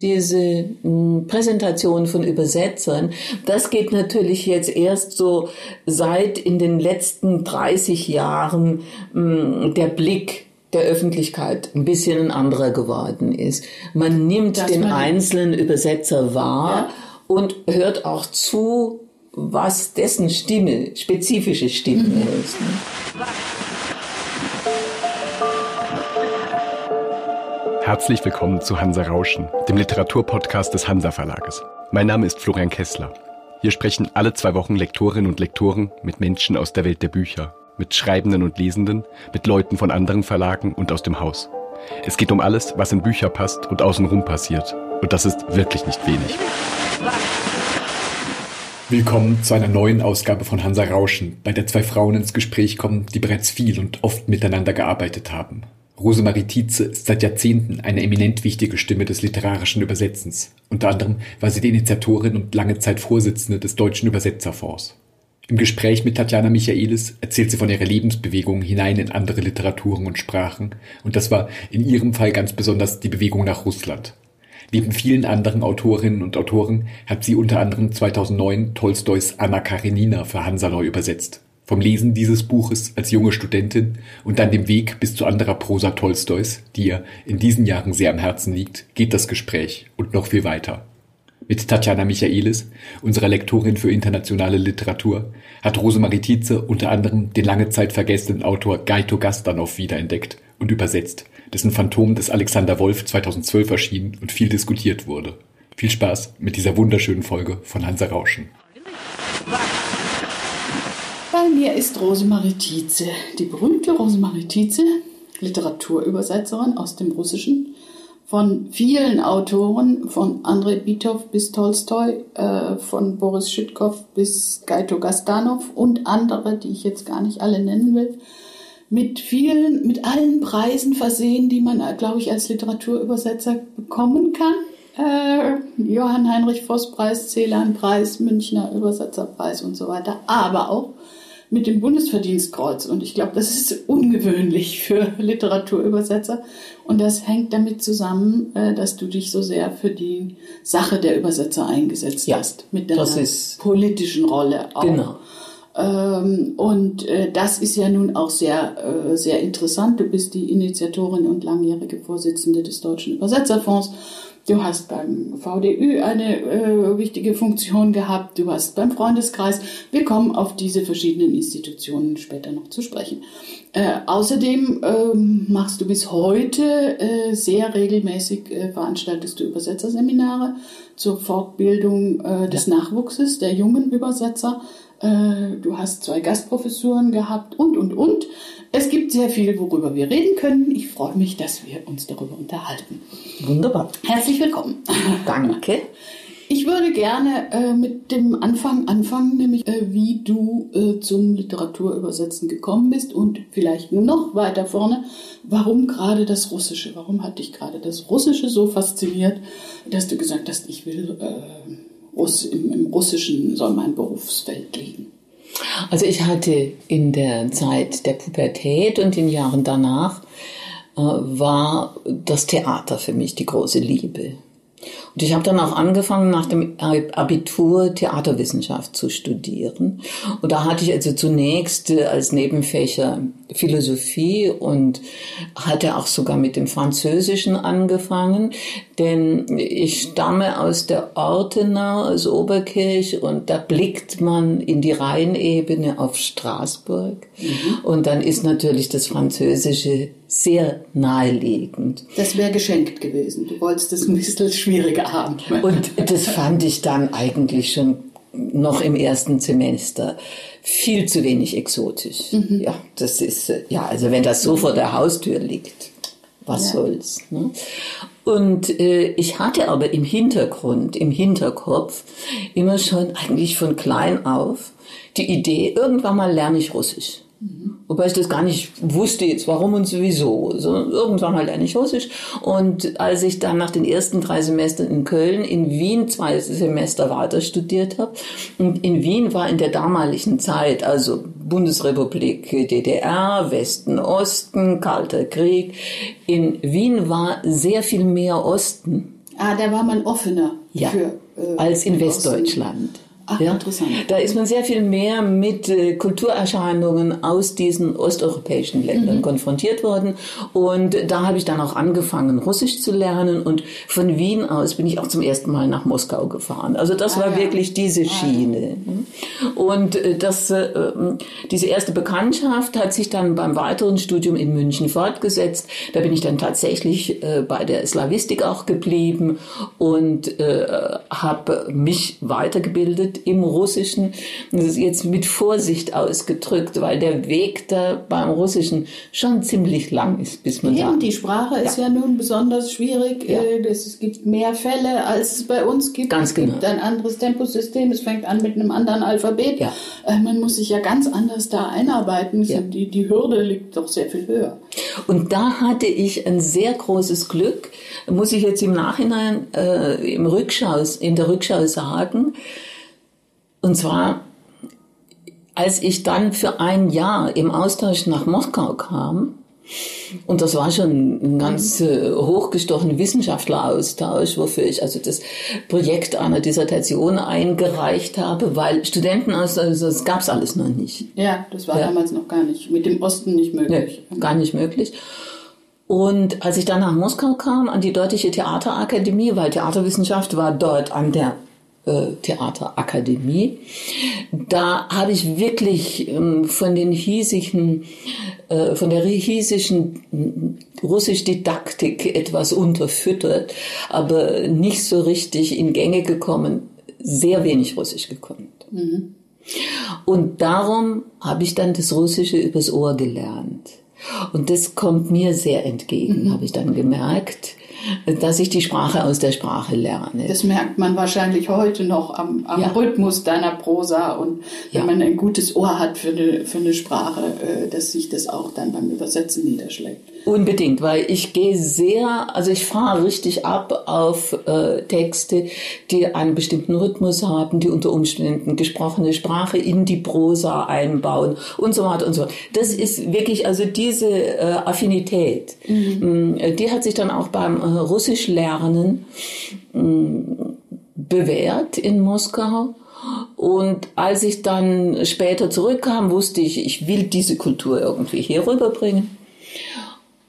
diese hm, Präsentation von Übersetzern, das geht natürlich jetzt erst so seit in den letzten 30 Jahren hm, der Blick der Öffentlichkeit ein bisschen ein anderer geworden ist. Man nimmt das den einzelnen Übersetzer wahr ja. und hört auch zu, was dessen Stimme, spezifische Stimme mhm. ist. Ne? Herzlich willkommen zu Hansa Rauschen, dem Literaturpodcast des Hansa Verlages. Mein Name ist Florian Kessler. Hier sprechen alle zwei Wochen Lektorinnen und Lektoren mit Menschen aus der Welt der Bücher, mit Schreibenden und Lesenden, mit Leuten von anderen Verlagen und aus dem Haus. Es geht um alles, was in Bücher passt und außenrum passiert. Und das ist wirklich nicht wenig. Willkommen zu einer neuen Ausgabe von Hansa Rauschen, bei der zwei Frauen ins Gespräch kommen, die bereits viel und oft miteinander gearbeitet haben. Rosemarie Tietze ist seit Jahrzehnten eine eminent wichtige Stimme des literarischen Übersetzens. Unter anderem war sie die Initiatorin und lange Zeit Vorsitzende des Deutschen Übersetzerfonds. Im Gespräch mit Tatjana Michaelis erzählt sie von ihrer Lebensbewegung hinein in andere Literaturen und Sprachen, und das war in ihrem Fall ganz besonders die Bewegung nach Russland. Neben vielen anderen Autorinnen und Autoren hat sie unter anderem 2009 Tolstois Anna Karenina für Hansa neu übersetzt. Vom Lesen dieses Buches als junge Studentin und dann dem Weg bis zu anderer Prosa Tolstois, die ihr in diesen Jahren sehr am Herzen liegt, geht das Gespräch und noch viel weiter. Mit Tatjana Michaelis, unserer Lektorin für internationale Literatur, hat Rosemarie Tietze unter anderem den lange Zeit vergessenen Autor Gaito Gastanov wiederentdeckt und übersetzt, dessen Phantom des Alexander Wolf 2012 erschien und viel diskutiert wurde. Viel Spaß mit dieser wunderschönen Folge von Hansa Rauschen. Bei mir ist Rosemarie Tietze, die berühmte Rosemarie Tietze, Literaturübersetzerin aus dem Russischen, von vielen Autoren, von Andrei Bitov bis Tolstoi, äh, von Boris Schütkow bis Gaito Gastanov und andere, die ich jetzt gar nicht alle nennen will, mit vielen, mit allen Preisen versehen, die man, glaube ich, als Literaturübersetzer bekommen kann. Äh, Johann Heinrich Voss Preis, Celan Preis, Münchner Übersetzerpreis und so weiter, aber auch mit dem Bundesverdienstkreuz. Und ich glaube, das ist ungewöhnlich für Literaturübersetzer. Und das hängt damit zusammen, äh, dass du dich so sehr für die Sache der Übersetzer eingesetzt ja, hast. Mit deiner politischen Rolle auch. Genau. Ähm, und äh, das ist ja nun auch sehr, äh, sehr interessant. Du bist die Initiatorin und langjährige Vorsitzende des Deutschen Übersetzerfonds. Du hast beim VDÜ eine äh, wichtige Funktion gehabt, du hast beim Freundeskreis. Wir kommen auf diese verschiedenen Institutionen später noch zu sprechen. Äh, außerdem ähm, machst du bis heute äh, sehr regelmäßig äh, veranstaltest du Übersetzerseminare zur Fortbildung äh, des ja. Nachwuchses der jungen Übersetzer. Äh, du hast zwei Gastprofessuren gehabt und, und, und. Es gibt sehr viel, worüber wir reden können. Ich freue mich, dass wir uns darüber unterhalten. Wunderbar. Herzlich willkommen. Danke. Ich würde gerne äh, mit dem Anfang anfangen, nämlich äh, wie du äh, zum Literaturübersetzen gekommen bist und vielleicht noch weiter vorne, warum gerade das Russische? Warum hat dich gerade das Russische so fasziniert, dass du gesagt hast, ich will äh, Russ, im, im Russischen soll mein Berufsfeld liegen? Also ich hatte in der Zeit der Pubertät und den Jahren danach äh, war das Theater für mich die große Liebe. Und ich habe dann auch angefangen, nach dem Abitur Theaterwissenschaft zu studieren. Und da hatte ich also zunächst äh, als Nebenfächer Philosophie und hatte auch sogar mit dem Französischen angefangen, denn ich stamme aus der Ortenau, aus Oberkirch und da blickt man in die Rheinebene auf Straßburg mhm. und dann ist natürlich das Französische sehr naheliegend. Das wäre geschenkt gewesen. Du wolltest es ein bisschen schwieriger haben. Und das fand ich dann eigentlich schon noch im ersten Semester viel zu wenig exotisch. Mhm. Ja, das ist, äh, ja, also wenn das so vor der Haustür liegt, was ja. soll's. Ne? Und äh, ich hatte aber im Hintergrund, im Hinterkopf immer schon eigentlich von klein auf die Idee, irgendwann mal lerne ich Russisch. Wobei ich das gar nicht wusste jetzt, warum und sowieso. So, irgendwann mal lerne ich Russisch. Und als ich dann nach den ersten drei Semestern in Köln, in Wien zwei Semester weiter studiert habe, und in Wien war in der damaligen Zeit, also Bundesrepublik DDR, Westen, Osten, Kalter Krieg, in Wien war sehr viel mehr Osten Ah, da war man offener Ja, für. äh, als in Osten. Ach, ja? interessant. Da ist man sehr viel mehr mit äh, Kulturerscheinungen aus diesen osteuropäischen Ländern konfrontiert worden. Und da habe ich dann auch angefangen, Russisch zu lernen. Und von Wien aus bin ich auch zum ersten Mal nach Moskau gefahren. Also das Ah, war ja. wirklich diese Schiene. Und äh, das, äh, ähm, diese erste Bekanntschaft hat sich dann beim weiteren Studium in München fortgesetzt. Da bin ich dann tatsächlich bei der Slavistik auch geblieben und habe mich weitergebildet im Russischen. Das ist jetzt mit Vorsicht ausgedrückt, weil der Weg da beim Russischen schon ziemlich lang ist, bis man da Eben, die Sprache ist ja, nun besonders schwierig. Ja. Äh, Es gibt mehr Fälle, als es bei uns gibt. Ganz es gibt genau. ein anderes Temposystem. Es fängt an mit einem anderen Alphabet. Ja. Äh, Man muss sich ja ganz anders da einarbeiten. Ja. Die, die Hürde liegt doch sehr viel höher. Und da hatte ich ein sehr großes Glück, muss ich jetzt im Nachhinein äh, im Rückschau, in der Rückschau sagen. Und zwar, als ich dann für ein Jahr im Austausch nach Moskau kam, und das war schon ein ganz äh, hochgestochener Wissenschaftleraustausch, wofür ich also das Projekt einer Dissertation eingereicht habe, weil Studenten aus, also das gab's alles noch nicht. Ja, das war Ja. damals noch gar nicht. Mit dem Osten nicht möglich. Nee, gar nicht möglich. Und als ich dann nach Moskau kam, an die Deutsche Theaterakademie, weil Theaterwissenschaft war dort an der äh, Theaterakademie, da habe ich wirklich ähm, von den hiesigen, äh, von der hiesischen mm, Russisch-Didaktik etwas unterfüttert, aber nicht so richtig in Gänge gekommen, sehr wenig Russisch gekonnt. Und darum habe ich dann das Russische übers Ohr gelernt. Und das kommt mir sehr entgegen, habe ich dann gemerkt, dass ich die Sprache aus der Sprache lerne. Das merkt man wahrscheinlich heute noch am, am Ja. Rhythmus deiner Prosa und wenn Ja. man ein gutes Ohr hat für eine, für eine Sprache, äh, dass sich das auch dann beim Übersetzen niederschlägt. Unbedingt, weil ich gehe sehr, also ich fahre richtig ab auf äh, Texte, die einen bestimmten Rhythmus haben, die unter Umständen gesprochene Sprache in die Prosa einbauen und so weiter und so fort. Das ist wirklich, also diese äh, Affinität, mh, die hat sich dann auch beim äh, Russischlernen mh, bewährt in Moskau. Und als ich dann später zurückkam, wusste ich, ich will diese Kultur irgendwie hier rüberbringen.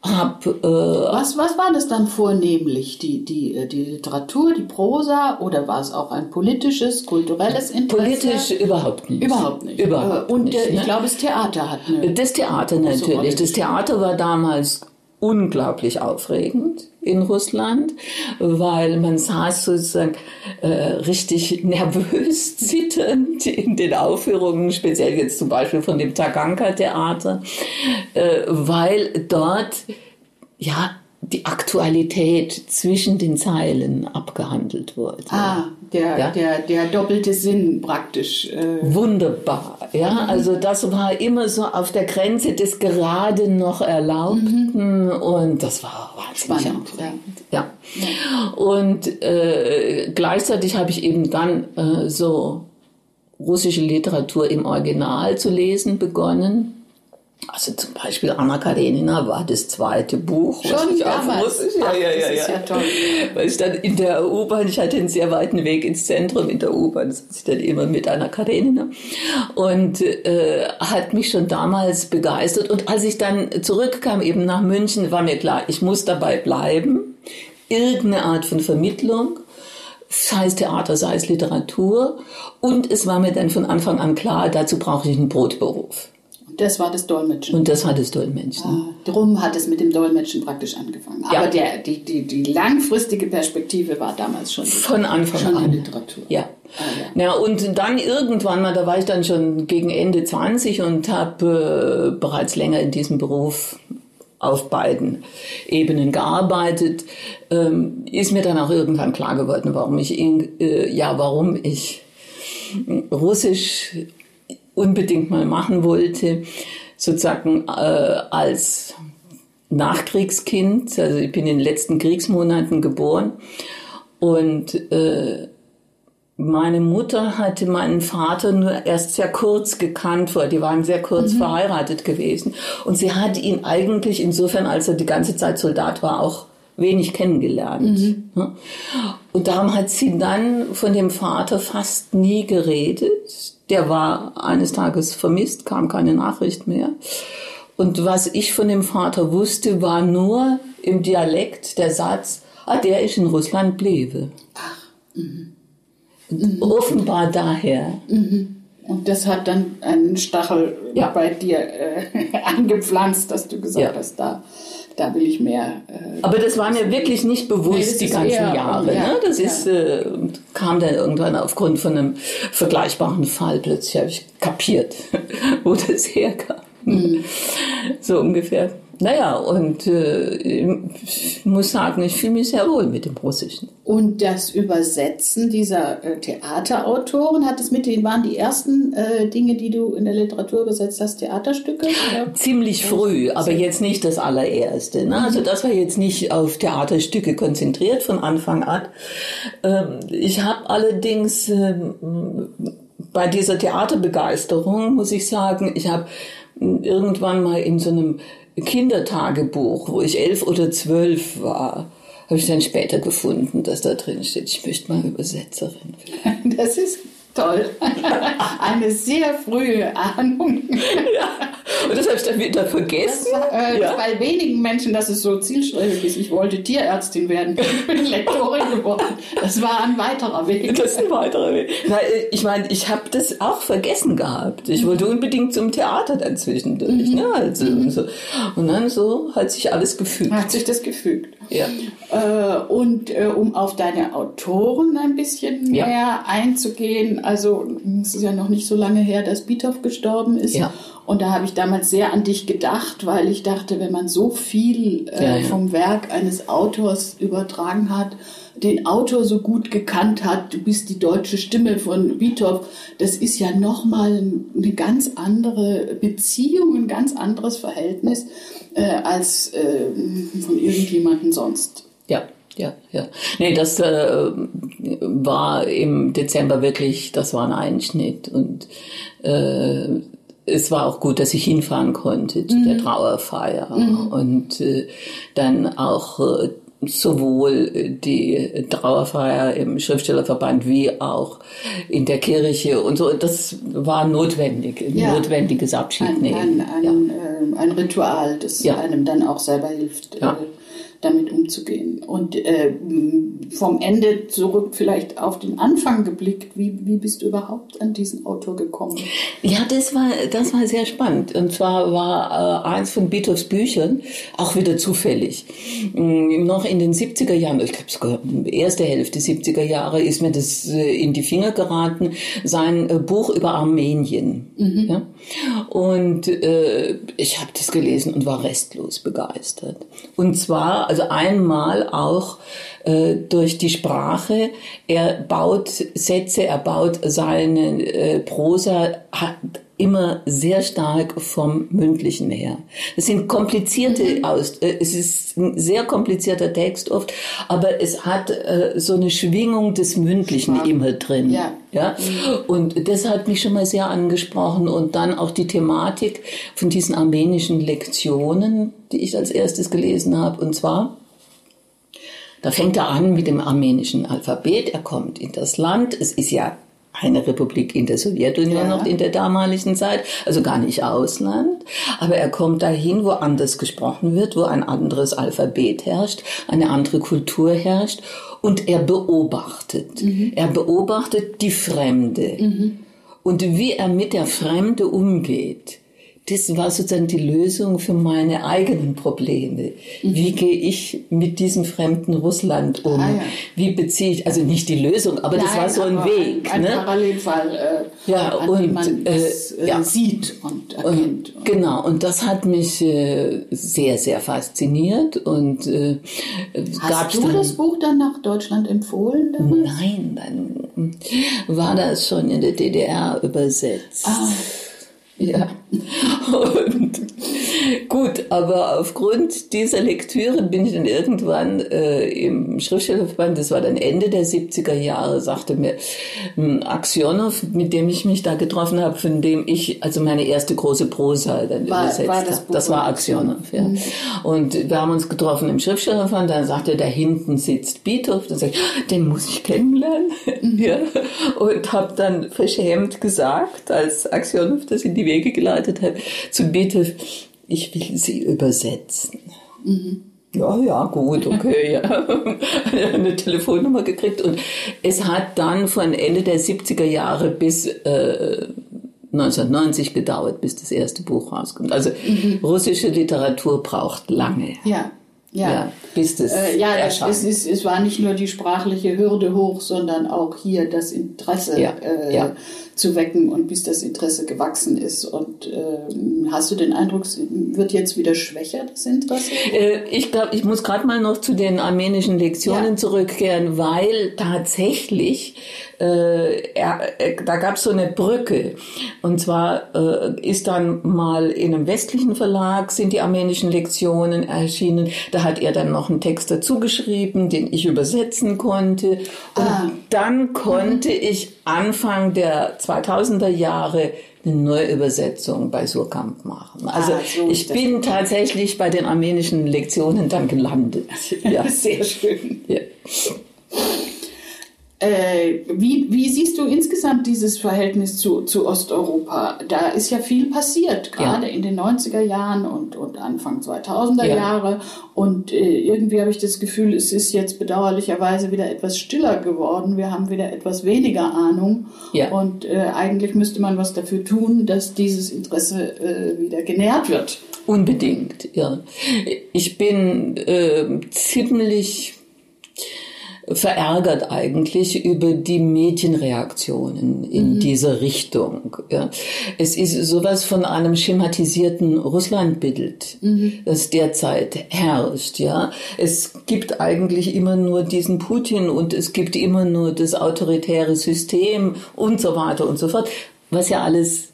Hab, äh, Was, was war das dann vornehmlich? Die, die, äh, die Literatur, die Prosa oder war es auch ein politisches, kulturelles Interesse? politisch überhaupt nicht. Überhaupt nicht. Überhaupt Äh, Und nicht, äh, ich ne? glaube, das Theater hat eine. Das Theater natürlich. Das. Theater war damals unglaublich aufregend in Russland, weil man saß sozusagen äh, richtig nervös, zitternd in den Aufführungen, speziell jetzt zum Beispiel von dem Taganka-Theater, äh, weil dort ja die Aktualität zwischen den Zeilen abgehandelt wurde. Ah, der, Ja. der, der doppelte Sinn praktisch. Äh, Wunderbar, ja. Also das war immer so auf der Grenze des gerade noch Erlaubten und das war wahnsinnig Spannend, aufregend. Ja. Und äh, gleichzeitig habe ich eben dann äh, so russische Literatur im Original zu lesen begonnen. Also zum Beispiel Anna Karenina war das zweite Buch. was Schon ich auf damals? Russisch, ja, Ach, ja, ja, ja. ja toll. Weil ich dann in der U-Bahn, ich hatte einen sehr weiten Weg ins Zentrum in der U-Bahn, saß ich dann immer mit Anna Karenina und äh, hat mich schon damals begeistert. Und als ich dann zurückkam eben nach München, war mir klar, ich muss dabei bleiben. Irgendeine Art von Vermittlung sei es Theater, sei es Literatur. Und es war mir dann von Anfang an klar, dazu brauche ich einen Brotberuf. Das war das Dolmetschen. Und das hat es Dolmetschen. Ah, Drum hat es mit dem Dolmetschen praktisch angefangen. Ja. Aber der, die, die, die langfristige Perspektive war damals schon, Von Anfang schon an. die Literatur. Ja. Ah, ja. und dann irgendwann mal, da war ich dann schon gegen Ende 20 und habe äh, bereits länger in diesem Beruf auf beiden Ebenen gearbeitet, ähm, ist mir dann auch irgendwann klar geworden, warum ich in, äh, ja, warum ich Russisch unbedingt mal machen wollte, sozusagen äh, als Nachkriegskind. Also ich bin in den letzten Kriegsmonaten geboren und äh, meine Mutter hatte meinen Vater nur erst sehr kurz gekannt, weil die waren sehr kurz verheiratet gewesen. Und sie hat ihn eigentlich insofern, als er die ganze Zeit Soldat war, auch wenig kennengelernt. Ne? Und darum hat sie dann von dem Vater fast nie geredet. Der war eines Tages vermisst, kam keine Nachricht mehr. Und was ich von dem Vater wusste, war nur im Dialekt der Satz, ah, der ist in Russland bliebe. Ach. Mhm. Offenbar daher. Mhm. Und das hat dann einen Stachel ja. bei dir äh, angepflanzt, dass du gesagt ja. hast, da, da will ich mehr. Äh, Aber das war mir wirklich nicht bewusst nee, die ganzen eher, Jahre. Ja, ne? Das ist, äh, kam dann irgendwann aufgrund von einem vergleichbaren Fall plötzlich, habe ich kapiert, wo das herkam. Mhm. So ungefähr. Naja, und äh, ich muss sagen, ich fühle mich sehr wohl mit dem Russischen. Und das Übersetzen dieser äh, Theaterautoren, hat es mit denen, waren die ersten äh, Dinge, die du in der Literatur übersetzt hast, Theaterstücke? Oder? Ziemlich früh, aber jetzt nicht das allererste. Ne? Also das war jetzt nicht auf Theaterstücke konzentriert von Anfang an. Ähm, ich habe allerdings ähm, bei dieser Theaterbegeisterung, muss ich sagen, ich habe irgendwann mal in so einem Kindertagebuch, wo ich elf oder zwölf war, habe ich dann später gefunden, dass da drin steht, ich möchte mal Übersetzerin. Das ist toll. Eine sehr frühe Ahnung. Ja. Und das habe ich dann wieder vergessen. Das äh, ja. Bei wenigen Menschen, dass es so zielstrebig ist. Ich wollte Tierärztin werden. Ich bin Lektorin geworden. Das war ein weiterer Weg. Das ist ein weiterer Weg. Na, ich meine, ich habe das auch vergessen gehabt. Ich wollte unbedingt zum Theater dann zwischendurch. Mhm. Ne? Also, mhm. so. Und dann so hat sich alles gefügt. Hat sich das gefügt. Ja. Äh, und äh, um auf deine Autoren ein bisschen ja. mehr einzugehen, also es ist ja noch nicht so lange her, dass Biethoff gestorben ist. Ja. Und da habe ich damals sehr an dich gedacht, weil ich dachte, wenn man so viel äh, ja, ja. vom Werk eines Autors übertragen hat, den Autor so gut gekannt hat, du bist die deutsche Stimme von Biethoff, das ist ja nochmal eine ganz andere Beziehung, ein ganz anderes Verhältnis äh, als äh, von irgendjemandem sonst. Ja. Ja, ja. Nee, das äh, war im Dezember wirklich, das war ein Einschnitt und äh, es war auch gut, dass ich hinfahren konnte zu mhm. der Trauerfeier mhm. und äh, dann auch äh, sowohl die Trauerfeier im Schriftstellerverband wie auch in der Kirche und so. Das war notwendig, ein ja. notwendiges Abschiednehmen. Ein, ein, ein, ja. äh, ein Ritual, das ja. einem dann auch selber hilft. Damit umzugehen. Und äh, vom Ende zurück vielleicht auf den Anfang geblickt, wie, wie bist du überhaupt an diesen Autor gekommen? Ja, das war, das war sehr spannend. Und zwar war äh, eins von Beethovens Büchern auch wieder zufällig. Mhm, noch in den 70er Jahren, ich glaube sogar erste Hälfte 70er Jahre, ist mir das äh, in die Finger geraten, sein äh, Buch über Armenien. Mhm. Ja? Und äh, ich habe das gelesen und war restlos begeistert. Und zwar also einmal auch äh, durch die Sprache. Er baut Sätze, er baut seine äh, Prosa hat immer sehr stark vom Mündlichen her. Es sind komplizierte mhm. Aus, äh, es ist ein sehr komplizierter Text oft, aber es hat äh, so eine Schwingung des Mündlichen ja. immer drin. Ja. Ja? Mhm. Und das hat mich schon mal sehr angesprochen und dann auch die Thematik von diesen armenischen Lektionen, die ich als erstes gelesen habe, und zwar da fängt er an mit dem armenischen Alphabet. Er kommt in das Land. Es ist ja eine Republik in der Sowjetunion ja. noch in der damaligen Zeit, also gar nicht Ausland. Aber er kommt dahin, wo anders gesprochen wird, wo ein anderes Alphabet herrscht, eine andere Kultur herrscht. Und er beobachtet. Mhm. Er beobachtet die Fremde. Mhm. Und wie er mit der Fremde umgeht das war sozusagen die Lösung für meine eigenen Probleme. Mhm. Wie gehe ich mit diesem fremden Russland um? Ah, ja. Wie beziehe ich, also nicht die Lösung, aber Nein, das war so ein Weg. Ein, ein ne? Parallelfall, äh, ja, an und, man äh, das, äh, ja. sieht und erkennt. Und, genau, und das hat mich äh, sehr, sehr fasziniert. Und, äh, Hast du dann, das Buch dann nach Deutschland empfohlen? Damals? Nein, dann war das schon in der DDR übersetzt. Ah. Ja. Und Gut, aber aufgrund dieser Lektüre bin ich dann irgendwann äh, im Schriftstellerverband, das war dann Ende der 70er Jahre, sagte mir ähm, Aksionov, mit dem ich mich da getroffen habe, von dem ich also meine erste große Prosa dann war, übersetzt habe. Das, das, war Aksionov, ja. Mhm. Und wir haben uns getroffen im Schriftstellerverband, dann sagte er, da hinten sitzt Beethoven, dann sag ich, ah, den muss ich kennenlernen. Mhm. ja. Und habe dann verschämt gesagt, als Aksionov das in die Wege geleitet hat, zu Beethoven, ich will sie übersetzen. Mhm. Ja, ja, gut, okay, ja. Eine Telefonnummer gekriegt und es hat dann von Ende der 70er Jahre bis äh, 1990 gedauert, bis das erste Buch rauskommt. Also mhm. russische Literatur braucht lange. Ja. Ja, ja bis das äh, ja, es, ist, es war nicht nur die sprachliche Hürde hoch, sondern auch hier das Interesse ja, äh, ja. zu wecken und bis das Interesse gewachsen ist. Und äh, hast du den Eindruck, es wird jetzt wieder schwächer, das Interesse? Äh, ich glaube, ich muss gerade mal noch zu den armenischen Lektionen zurückkehren, weil tatsächlich äh, er, äh, da gab es so eine Brücke. Und zwar äh, ist dann mal in einem westlichen Verlag sind die armenischen Lektionen erschienen. Da hat er dann noch einen Text dazu geschrieben, den ich übersetzen konnte. Und ah. dann konnte mhm. ich Anfang der 2000er Jahre eine Neuübersetzung bei Surkamp machen. Also ah, so ich bin tatsächlich bei den armenischen Lektionen dann gelandet. Ja. Sehr schön. Ja. Äh, wie, wie siehst du insgesamt dieses Verhältnis zu, zu Osteuropa? Da ist ja viel passiert, gerade ja. in den 90er Jahren und, und Anfang 2000er ja. Jahre. Und äh, irgendwie habe ich das Gefühl, es ist jetzt bedauerlicherweise wieder etwas stiller geworden. Wir haben wieder etwas weniger Ahnung. Ja. Und äh, eigentlich müsste man was dafür tun, dass dieses Interesse äh, wieder genährt wird. Unbedingt, ja. Ich bin äh, ziemlich verärgert eigentlich über die Medienreaktionen in mhm. dieser Richtung. Ja. Es ist sowas von einem schematisierten Russlandbild, mhm. das derzeit herrscht. Ja. Es gibt eigentlich immer nur diesen Putin und es gibt immer nur das autoritäre System und so weiter und so fort, was ja alles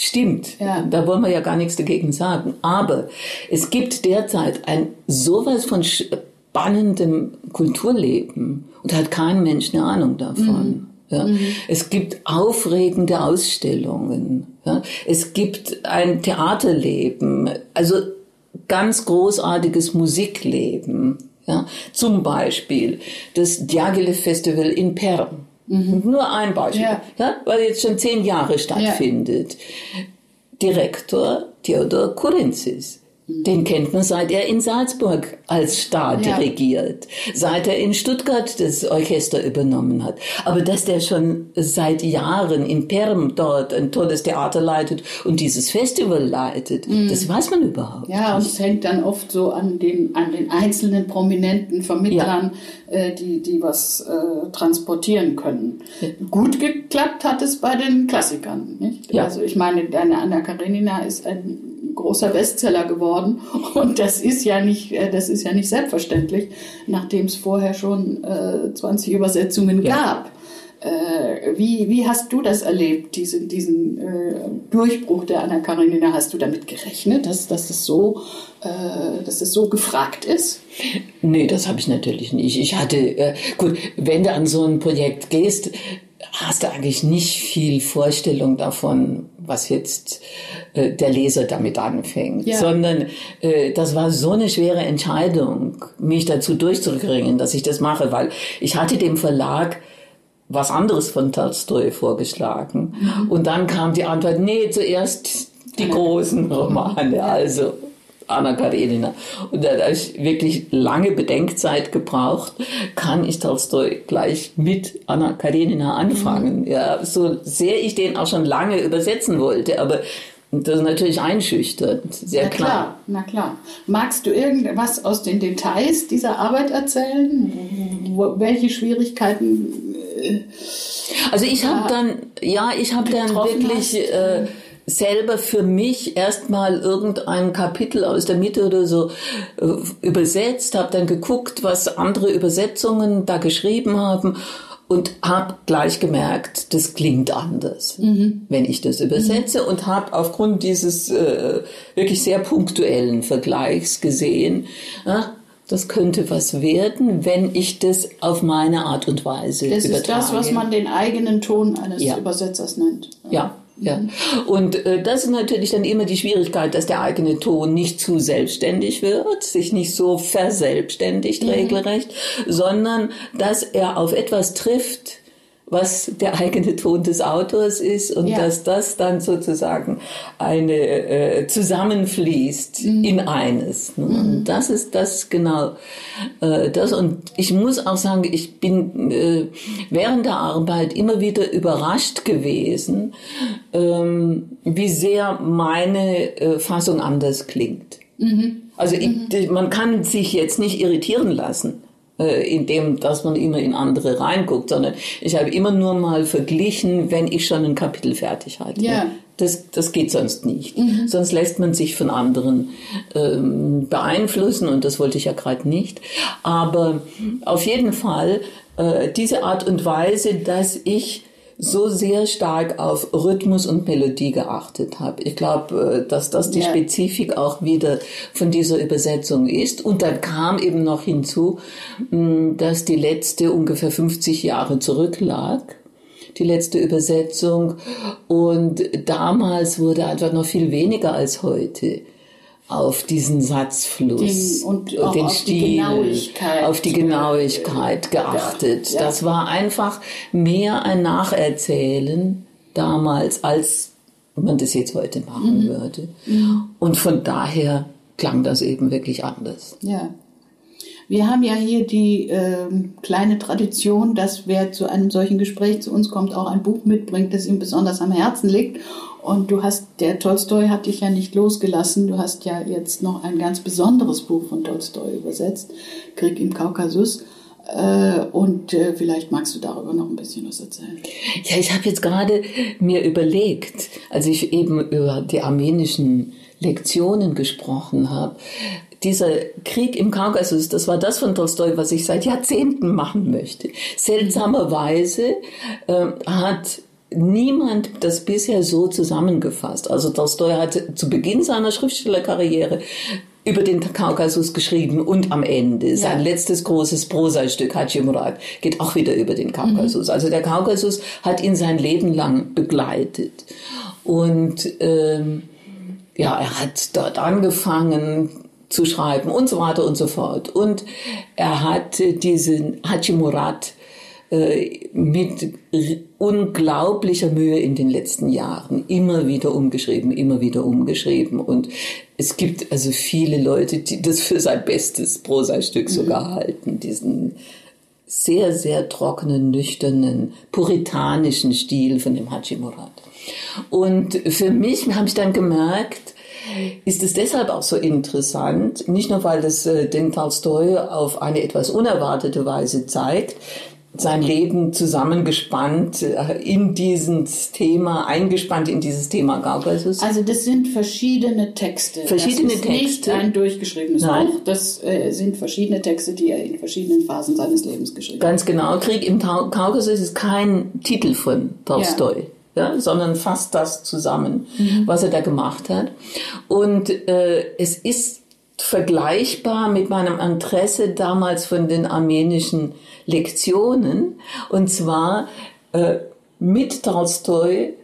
Stimmt, ja. da wollen wir ja gar nichts dagegen sagen. Aber es gibt derzeit ein sowas von spannendem Kulturleben und hat kein Mensch eine Ahnung davon. Mhm. Ja. Mhm. Es gibt aufregende Ausstellungen. Ja. Es gibt ein Theaterleben, also ganz großartiges Musikleben. Ja. Zum Beispiel das Diaghilev Festival in Perm. Mhm. Nur ein Beispiel, ja. ja. weil jetzt schon zehn Jahre stattfindet. Direktor Theodor Kurinzis den kennt man, seit er in Salzburg als Star ja. dirigiert, seit er in Stuttgart das Orchester übernommen hat. Aber dass der schon seit Jahren in Perm dort ein tolles Theater leitet und dieses Festival leitet, mhm. das weiß man überhaupt Ja, und es hängt dann oft so an den, an den einzelnen prominenten Vermittlern, ja. äh, die, die was äh, transportieren können. Ja. Gut geklappt hat es bei den Klassikern, nicht? Ja. Also ich meine, deine Anna Karenina ist ein großer Bestseller geworden. Und das ist ja nicht, äh, das ist ja nicht selbstverständlich, nachdem es vorher schon äh, 20 Übersetzungen ja. gab. Äh, wie, wie hast du das erlebt, diesen, diesen äh, Durchbruch der Anna Karenina? Hast du damit gerechnet, dass, dass, es so, äh, dass es so gefragt ist? Nee, das habe ich natürlich nicht. Ich hatte, äh, gut, wenn du an so ein Projekt gehst, hast du eigentlich nicht viel Vorstellung davon, was jetzt äh, der Leser damit anfängt, ja. sondern äh, das war so eine schwere Entscheidung, mich dazu durchzubringen, dass ich das mache, weil ich hatte dem Verlag was anderes von Tolstoi vorgeschlagen. Mhm. und dann kam die Antwort, nee, zuerst die großen Romane, also Anna Karenina. Und da habe ich wirklich lange Bedenkzeit gebraucht, kann ich Tolstoi gleich mit Anna Karenina anfangen. Mhm. Ja, so sehr ich den auch schon lange übersetzen wollte, aber das ist natürlich einschüchternd, sehr na klar. klar. Na klar. Magst du irgendwas aus den Details dieser Arbeit erzählen? Wo, welche Schwierigkeiten? Äh, also ich habe dann, ja, ich habe dann wirklich äh, selber für mich erstmal irgendein Kapitel aus der Mitte oder so äh, übersetzt, habe dann geguckt, was andere Übersetzungen da geschrieben haben und habe gleich gemerkt, das klingt anders, mhm. wenn ich das übersetze und habe aufgrund dieses äh, wirklich sehr punktuellen Vergleichs gesehen, äh, das könnte was werden, wenn ich das auf meine Art und Weise das übertrage. Das ist das, was man den eigenen Ton eines ja. Übersetzers nennt. Ja. Ja, und äh, das ist natürlich dann immer die Schwierigkeit, dass der eigene Ton nicht zu selbstständig wird, sich nicht so verselbstständigt mhm. regelrecht, sondern dass er auf etwas trifft, was der eigene Ton des Autors ist und ja. dass das dann sozusagen eine äh, zusammenfließt mhm. in eines. Ne? Mhm. Und das ist das genau äh, das. Und ich muss auch sagen, ich bin äh, während der Arbeit immer wieder überrascht gewesen, ähm, wie sehr meine äh, Fassung anders klingt. Mhm. Also ich, mhm. man kann sich jetzt nicht irritieren lassen in dem, dass man immer in andere reinguckt, sondern ich habe immer nur mal verglichen, wenn ich schon ein Kapitel fertig hatte. Ja. Das, das geht sonst nicht. Mhm. Sonst lässt man sich von anderen ähm, beeinflussen und das wollte ich ja gerade nicht. Aber auf jeden Fall äh, diese Art und Weise, dass ich so sehr stark auf Rhythmus und Melodie geachtet habe. Ich glaube, äh, dass das die ja. Spezifik auch wieder von dieser Übersetzung ist. Und dann kam eben noch hinzu, mm, dass die letzte ungefähr 50 Jahre zurücklag die letzte Übersetzung. Und damals wurde einfach noch viel weniger als heute auf diesen Satzfluss den, und auch den auf Stil, die Genauigkeit, auf die Genauigkeit geachtet. Ja. Das war einfach mehr ein Nacherzählen damals, als man das jetzt heute machen mhm. würde. Mhm. Und von daher klang das eben wirklich anders. Ja. Wir haben ja hier die äh, kleine Tradition, dass wer zu einem solchen Gespräch zu uns kommt, auch ein Buch mitbringt, das ihm besonders am Herzen liegt. Und du hast, der Tolstoi hat dich ja nicht losgelassen. Du hast ja jetzt noch ein ganz besonderes Buch von Tolstoi übersetzt, Krieg im Kaukasus. Äh, und äh, vielleicht magst du darüber noch ein bisschen was erzählen. Ja, ich habe jetzt gerade mir überlegt, als ich eben über die armenischen Lektionen gesprochen habe, dieser Krieg im Kaukasus, das war das von Tolstoi, was ich seit Jahrzehnten machen möchte. Seltsamerweise äh, hat niemand das bisher so zusammengefasst. Also Tolstoi hat zu Beginn seiner Schriftstellerkarriere über den Kaukasus geschrieben und am Ende. Ja. Sein letztes großes Prosastück, Haji Murad, geht auch wieder über den Kaukasus. Mhm. Also der Kaukasus hat ihn sein Leben lang begleitet. Und ähm, ja, er hat dort angefangen zu schreiben und so weiter und so fort. Und er hat diesen Haji Murad äh, mit unglaublicher Mühe in den letzten Jahren immer wieder umgeschrieben, immer wieder umgeschrieben. Und es gibt also viele Leute, die das für sein bestes Prosastück sogar mhm. halten, diesen sehr, sehr trockenen, nüchternen, puritanischen Stil von dem Haji Murad. Und für mich habe ich dann gemerkt, ist es deshalb auch so interessant, nicht nur weil es äh, den Tolstoi auf eine etwas unerwartete Weise zeigt, sein Leben zusammengespannt äh, in dieses Thema, eingespannt in dieses Thema Kaukasus. Also das sind verschiedene Texte. Verschiedene das ist Texte. Nicht ein durchgeschriebenes Nein. Buch. Das äh, sind verschiedene Texte, die er in verschiedenen Phasen seines Lebens geschrieben hat. Ganz genau. Krieg im Kaukasus ist kein Titel von Tolstoi. Ja ja, sondern fasst das zusammen, mhm. was er da gemacht hat. Und äh, es ist vergleichbar mit meinem Interesse damals von den armenischen Lektionen. Und zwar äh, mit Tolstoi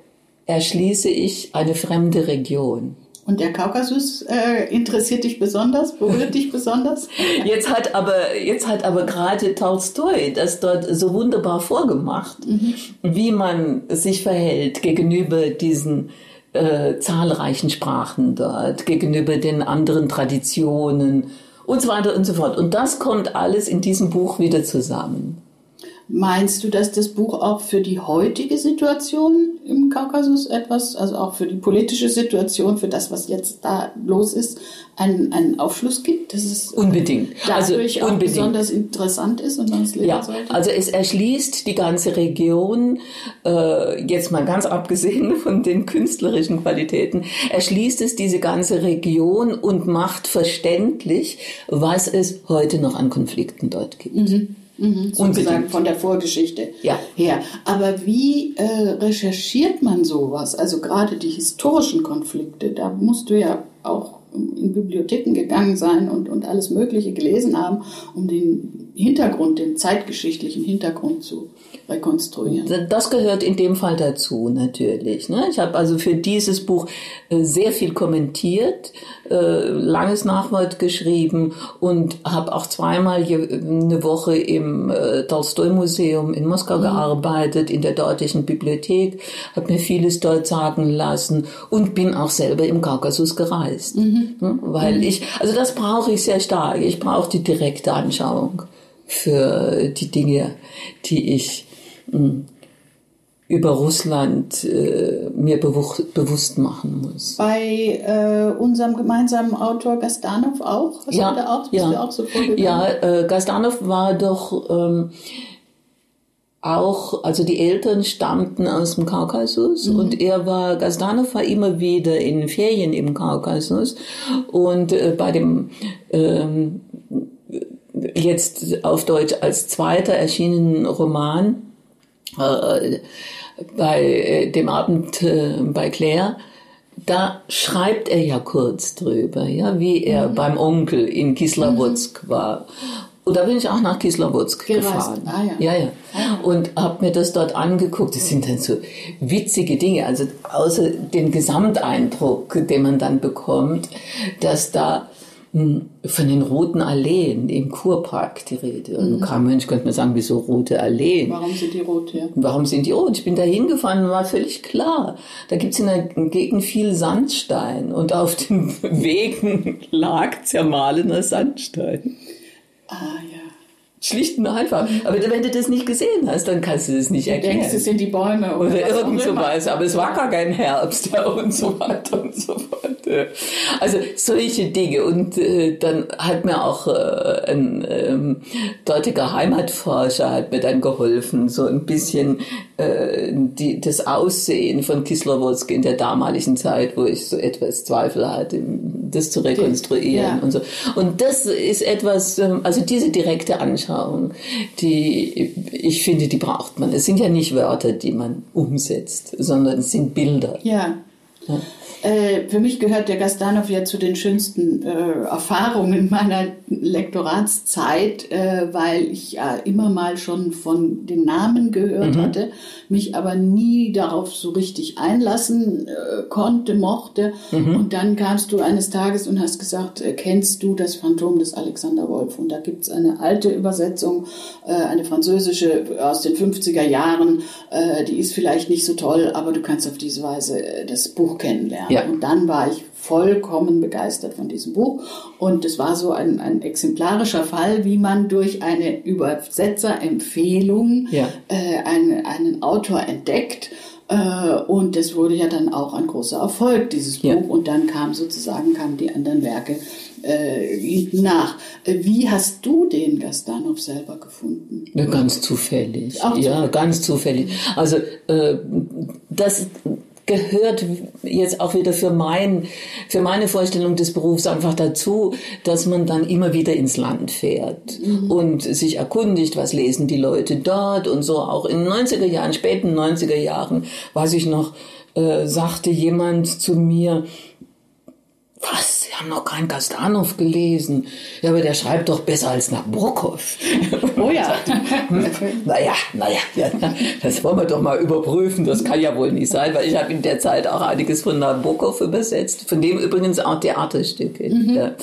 erschließe ich eine fremde Region. Und der Kaukasus äh, interessiert dich besonders, berührt dich besonders? Jetzt hat aber, jetzt hat aber gerade Tolstoi das dort so wunderbar vorgemacht, mhm. wie man sich verhält gegenüber diesen äh, zahlreichen Sprachen dort, gegenüber den anderen Traditionen und so weiter und so fort. Und das kommt alles in diesem Buch wieder zusammen. Meinst du, dass das Buch auch für die heutige Situation im Kaukasus etwas, also auch für die politische Situation, für das, was jetzt da los ist, einen, einen Aufschluss gibt? Dass es unbedingt. Dadurch also, unbedingt. auch besonders interessant ist und es lesen ja, sollte? Also es erschließt die ganze Region, äh, jetzt mal ganz abgesehen von den künstlerischen Qualitäten, erschließt es diese ganze Region und macht verständlich, was es heute noch an Konflikten dort gibt. Mhm. Mhm, sozusagen von der Vorgeschichte ja. her. Aber wie äh, recherchiert man sowas? Also gerade die historischen Konflikte, da musst du ja auch in Bibliotheken gegangen sein und, und alles Mögliche gelesen haben, um den Hintergrund, den zeitgeschichtlichen Hintergrund zu rekonstruieren. Das gehört in dem Fall dazu natürlich. Ne? Ich habe also für dieses Buch äh, sehr viel kommentiert, äh, langes Nachwort geschrieben und habe auch zweimal eine Woche im äh, Tolstoi-Museum in Moskau mhm. gearbeitet, in der dortigen Bibliothek, habe mir vieles dort sagen lassen und bin auch selber im Kaukasus gereist. Mhm. Ne? Weil mhm. ich, also das brauche ich sehr stark. Ich brauche die direkte Anschauung für die Dinge, die ich über Russland äh, mir bewusst, bewusst machen muss. Bei äh, unserem gemeinsamen Autor Gastanov auch? Hast ja, auch, bist ja. du auch so? Ja, äh, Gastanov war doch ähm, auch, also die Eltern stammten aus dem Kaukasus mhm. und er war, Gastanov war immer wieder in Ferien im Kaukasus und äh, bei dem ähm, jetzt auf Deutsch als zweiter erschienenen Roman äh, bei äh, dem Abend äh, bei Claire, da schreibt er ja kurz drüber, ja, wie er mhm. beim Onkel in Kislavotsk mhm. war. Und da bin ich auch nach Kislavotsk gefahren. Ah, ja. ja, ja. Ah. Und habe mir das dort angeguckt. Das sind dann so witzige Dinge. Also außer den Gesamteindruck, den man dann bekommt, dass da von den roten Alleen im Kurpark die Rede. Und mhm. kein Mensch könnte mir sagen, wieso rote Alleen? Warum sind die rot? Ja? Warum sind die rot? Ich bin da hingefahren und war völlig klar. Da gibt es in der Gegend viel Sandstein und auf den Wegen lag zermahlener Sandstein. Ah ja. Schlicht und einfach. Aber wenn du das nicht gesehen hast, dann kannst du das nicht erkennen. Du denkst, es sind die Bäume oder, oder irgend sowas. Aber es war gar kein Herbst ja, und so weiter und so fort. Also solche Dinge. Und äh, dann hat mir auch äh, ein ähm, dortiger Heimatforscher hat mir dann geholfen, so ein bisschen äh, die, das Aussehen von Kislovodsk in der damaligen Zeit, wo ich so etwas Zweifel hatte, das zu rekonstruieren ja. und so. Und das ist etwas, ähm, also diese direkte Anschauung, die ich finde, die braucht man. Es sind ja nicht Wörter, die man umsetzt, sondern es sind Bilder. Ja. ja. Äh, für mich gehört der Gastanov ja zu den schönsten äh, Erfahrungen meiner Lektoratszeit, äh, weil ich ja immer mal schon von den Namen gehört mhm. hatte, mich aber nie darauf so richtig einlassen äh, konnte, mochte. Mhm. Und dann kamst du eines Tages und hast gesagt, äh, kennst du das Phantom des Alexander Wolf? Und da gibt es eine alte Übersetzung, eine französische aus den 50er Jahren, die ist vielleicht nicht so toll, aber du kannst auf diese Weise das Buch kennenlernen. Ja. Und dann war ich vollkommen begeistert von diesem Buch. Und es war so ein, ein exemplarischer Fall, wie man durch eine Übersetzerempfehlung ja. äh, einen, einen Autor entdeckt. Äh, und das wurde ja dann auch ein großer Erfolg, dieses Buch. Ja. Und dann kam sozusagen, kamen die anderen Werke äh, nach. Wie hast du den Gastanov selber gefunden? Ja, ganz zufällig. Auch ja, zufällig. ganz zufällig. Also äh, das gehört jetzt auch wieder für mein, für meine Vorstellung des Berufs einfach dazu, dass man dann immer wieder ins Land fährt mhm. und sich erkundigt, was lesen die Leute dort und so. Auch in den 90er Jahren, späten 90er Jahren, weiß ich noch, äh, sagte jemand zu mir, was, Sie haben noch keinen Gastanov gelesen? Ja, aber der schreibt doch besser als Nabokov. Oh ja. naja, naja, ja, das wollen wir doch mal überprüfen. Das kann ja wohl nicht sein, weil ich habe in der Zeit auch einiges von Nabokov übersetzt, von dem übrigens auch Theaterstücke. Mhm. Ja.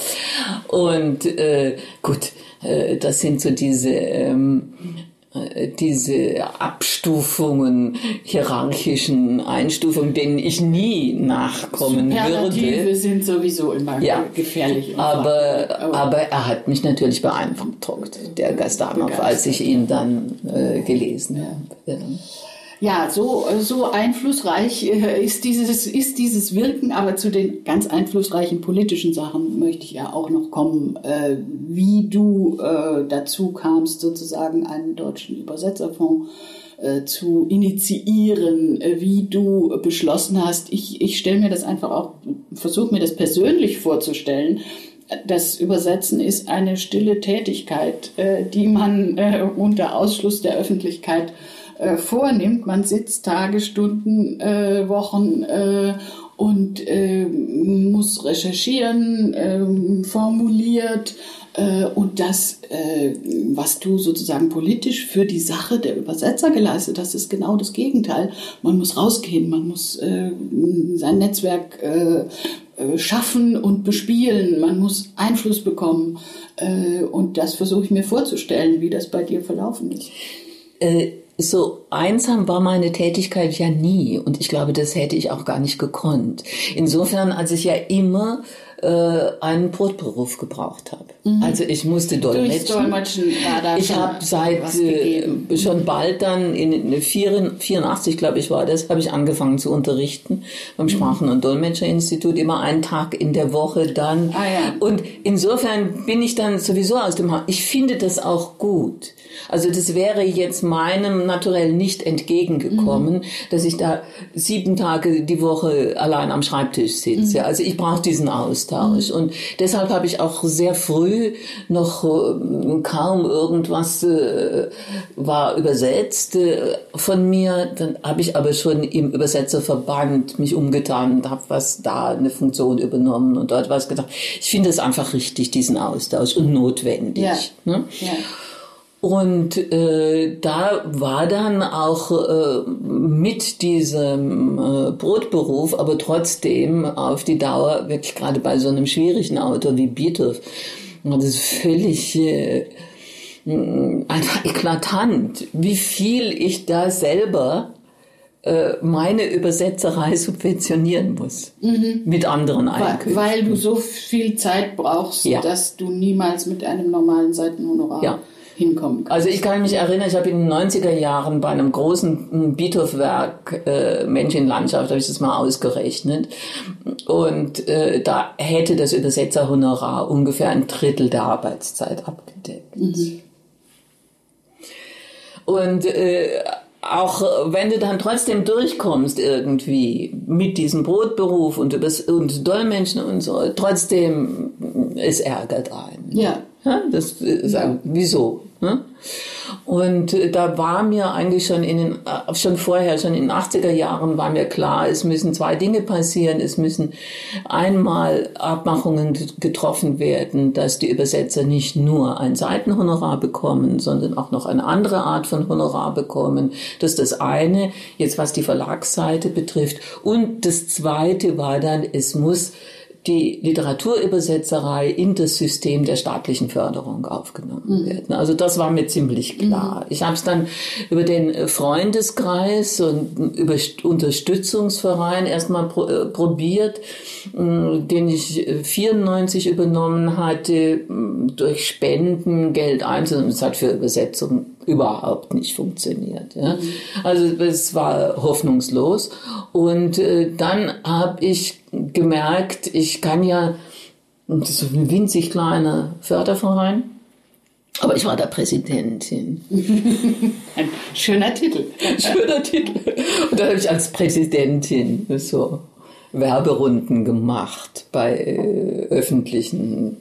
Und äh, gut, äh, das sind so diese... Ähm, äh, diese Abstufungen, hierarchischen Einstufungen, denen ich nie nachkommen Superlative würde. sind sowieso immer ja. gefährlich. Aber, aber, aber er hat mich natürlich beeindruckt, der Gastanov, als ich ihn dann äh, gelesen habe. Ja, so, so einflussreich äh, ist dieses, ist dieses Wirken, aber zu den ganz einflussreichen politischen Sachen möchte ich ja auch noch kommen, äh, wie du äh, dazu kamst, sozusagen einen deutschen Übersetzerfonds zu initiieren, wie du beschlossen hast. Ich, ich stelle mir das einfach auch, versuche mir das persönlich vorzustellen, das Übersetzen ist eine stille Tätigkeit, die man unter Ausschluss der Öffentlichkeit äh, vornimmt. Man sitzt Tage, Stunden, äh, Wochen äh, und äh, muss recherchieren, äh, formuliert äh, und das, was du sozusagen politisch für die Sache der Übersetzer geleistet hast, ist genau das Gegenteil. Man muss rausgehen, man muss sein Netzwerk schaffen und bespielen, man muss Einfluss bekommen. Und das versuche ich mir vorzustellen, wie das bei dir verlaufen ist. Äh, so einsam war meine Tätigkeit ja nie und ich glaube, das hätte ich auch gar nicht gekonnt. Insofern, als ich ja immer äh, einen Brotberuf gebraucht habe. Mhm. Also ich musste dolmetschen. Dolmetschen ich habe seit äh, schon bald dann in 84, glaube ich, war das, habe ich angefangen zu unterrichten beim mhm. Sprachen- und Dolmetscherinstitut immer einen Tag in der Woche dann. Ah, ja. Und insofern bin ich dann sowieso aus dem Haus. Ich finde das auch gut. Also das wäre jetzt meinem Naturell nicht entgegengekommen, mhm. dass ich da sieben Tage die Woche allein am Schreibtisch sitze. Mhm. Also ich brauche diesen Austausch. Mhm. Und deshalb habe ich auch sehr früh noch äh, kaum irgendwas äh, war übersetzt äh, von mir. Dann habe ich aber schon im Übersetzerverband mich umgetan und habe was da eine Funktion übernommen und dort was gedacht. Ich finde es einfach richtig, diesen Austausch und notwendig. Ja. Ne? Ja. Und äh, da war dann auch äh, mit diesem äh, Brotberuf, aber trotzdem auf die Dauer, wirklich gerade bei so einem schwierigen Autor wie Beethoven, das ist völlig äh, einfach eklatant, wie viel ich da selber äh, meine Übersetzerei subventionieren muss mhm. mit anderen Einkünften. Weil, weil, du so viel Zeit brauchst, ja. dass du niemals mit einem normalen Seitenhonorar ja hinkommen kann. Also ich kann mich erinnern, ich habe in den 90er Jahren bei einem großen Beethoven-Werk äh, Mensch in Landschaft, habe ich das mal ausgerechnet. Und äh, da hätte das Übersetzerhonorar ungefähr ein Drittel der Arbeitszeit abgedeckt. Mhm. Und äh, auch wenn du dann trotzdem durchkommst irgendwie mit diesem Brotberuf und, übers, und Dolmetschen und so, trotzdem es ärgert einen. Ja. Ja das ist ja. wieso? Ne? Und äh, da war mir eigentlich schon in den, äh, schon vorher, schon in den 80er Jahren war mir klar, es müssen zwei Dinge passieren. Es müssen einmal Abmachungen getroffen werden, dass die Übersetzer nicht nur ein Seitenhonorar bekommen, sondern auch noch eine andere Art von Honorar bekommen. Das ist das eine, jetzt was die Verlagsseite betrifft. Und das zweite war dann, es muss die Literaturübersetzerei in das System der staatlichen Förderung aufgenommen mhm. werden. Also das war mir ziemlich klar. Mhm. Ich habe es dann über den Freundeskreis und über Unterstützungsverein erstmal pro, äh, probiert, äh, den ich 94 übernommen hatte, durch Spenden Geld einzeln. Es hat für Übersetzung überhaupt nicht funktioniert. Ja. Mhm. Also es war hoffnungslos. Und äh, dann habe ich gemerkt, ich kann ja, das ist so ein winzig kleiner Förderverein, aber ich war da Präsidentin. Ein schöner Titel. Schöner Titel. Und dann habe ich als Präsidentin so Werberunden gemacht bei äh, öffentlichen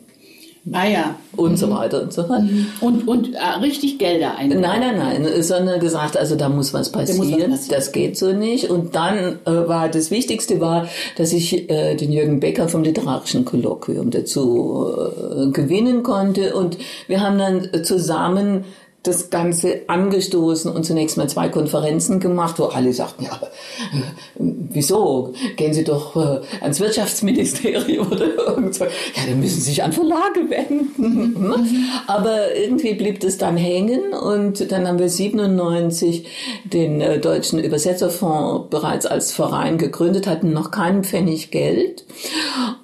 Ah ja. Und mhm. so weiter und so fort. Mhm. Und, und äh, richtig Gelder ein. Nein, nein, nein, sondern gesagt, also da muss was passieren, muss was passieren. das geht so nicht. Und dann äh, war das Wichtigste war, dass ich äh, den Jürgen Becker vom Literarischen Kolloquium dazu äh, gewinnen konnte. Und wir haben dann zusammen das Ganze angestoßen und zunächst mal zwei Konferenzen gemacht, wo alle sagten, ja, äh, wieso? Gehen Sie doch äh, ans Wirtschaftsministerium oder irgendwo. Ja, dann müssen Sie sich an Verlage wenden. Ne? Aber irgendwie blieb das dann hängen und dann haben wir 97 den äh, Deutschen Übersetzerfonds bereits als Verein gegründet, hatten noch keinen Pfennig Geld.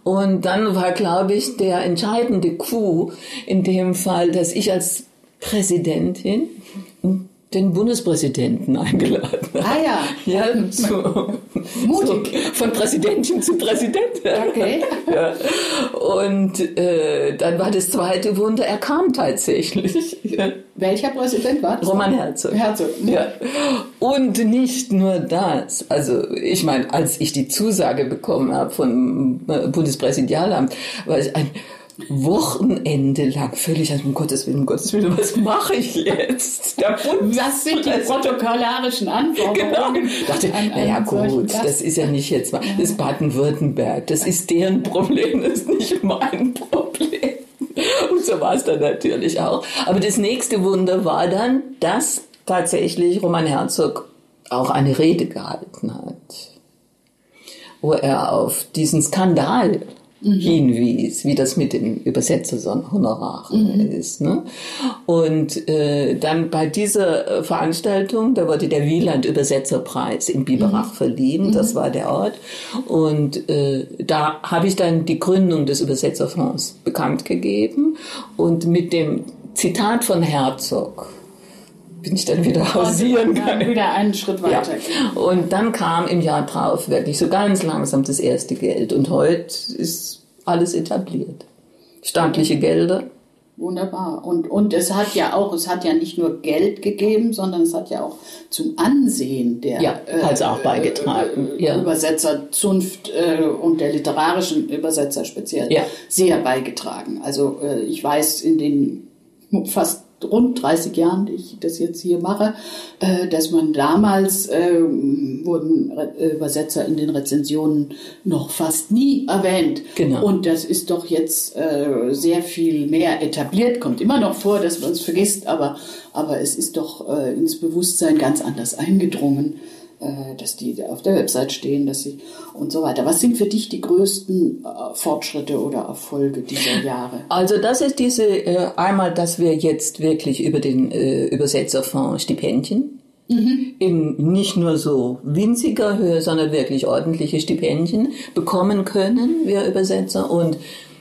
Und dann war, glaube ich, der entscheidende Coup in dem Fall, dass ich als Präsidentin den Bundespräsidenten eingeladen. Ah ja. Ja, so, Mutig. So, von Präsidentin zu Präsidentin. Okay. Ja. Und äh, dann war das zweite Wunder, er kam tatsächlich. Welcher Präsident war das? Roman Herzog. Herzog. Ja. Und nicht nur das. Also ich meine, als ich die Zusage bekommen habe vom Bundespräsidialamt, war ich ein Wochenende lang völlig, also um Gottes Willen, um Gottes Willen, was mache ich jetzt? Was sind die protokollarischen Anforderungen? Genau. Ich dachte, naja gut, das ist ja nicht jetzt mal, das ist Baden-Württemberg, das ist deren Problem, das ist nicht mein Problem. Und so war es dann natürlich auch. Aber das nächste Wunder war dann, dass tatsächlich Roman Herzog auch eine Rede gehalten hat, wo er auf diesen Skandal mhm. hinwies, wie das mit den Übersetzerhonoraren mhm. ist. Ne? Und äh, dann bei dieser Veranstaltung, da wurde der Wieland Übersetzerpreis in Biberach mhm. verliehen, das mhm. war der Ort. Und äh, da habe ich dann die Gründung des Übersetzerfonds bekannt gegeben und mit dem Zitat von Herzog bin ich dann wieder hausieren gegangen. Wieder einen Schritt weiter. Ja. Und dann kam im Jahr drauf wirklich so ganz langsam das erste Geld. Und heute ist alles etabliert. Staatliche Gelder. Wunderbar. Und, und es hat ja auch, es hat ja nicht nur Geld gegeben, sondern es hat ja auch zum Ansehen der ja, äh, auch beigetragen. Äh, ja. Übersetzerzunft äh, und der literarischen Übersetzer speziell ja. sehr beigetragen. Also äh, ich weiß, in den fast rund 30 Jahren, die ich das jetzt hier mache, äh, dass man damals äh, wurden Übersetzer in den Rezensionen noch fast nie erwähnt. Genau. Und das ist doch jetzt äh, sehr viel mehr etabliert. Kommt immer noch vor, dass man es vergisst, aber, aber es ist doch ins Bewusstsein ganz anders eingedrungen. Äh, dass die auf der Website stehen, dass sie und so weiter. Was sind für dich die größten äh, Fortschritte oder Erfolge dieser Jahre? Also das ist diese äh, einmal, dass wir jetzt wirklich über den Übersetzerfonds Stipendien Mhm. in nicht nur so winziger Höhe, sondern wirklich ordentliche Stipendien bekommen können, wir Übersetzer. Und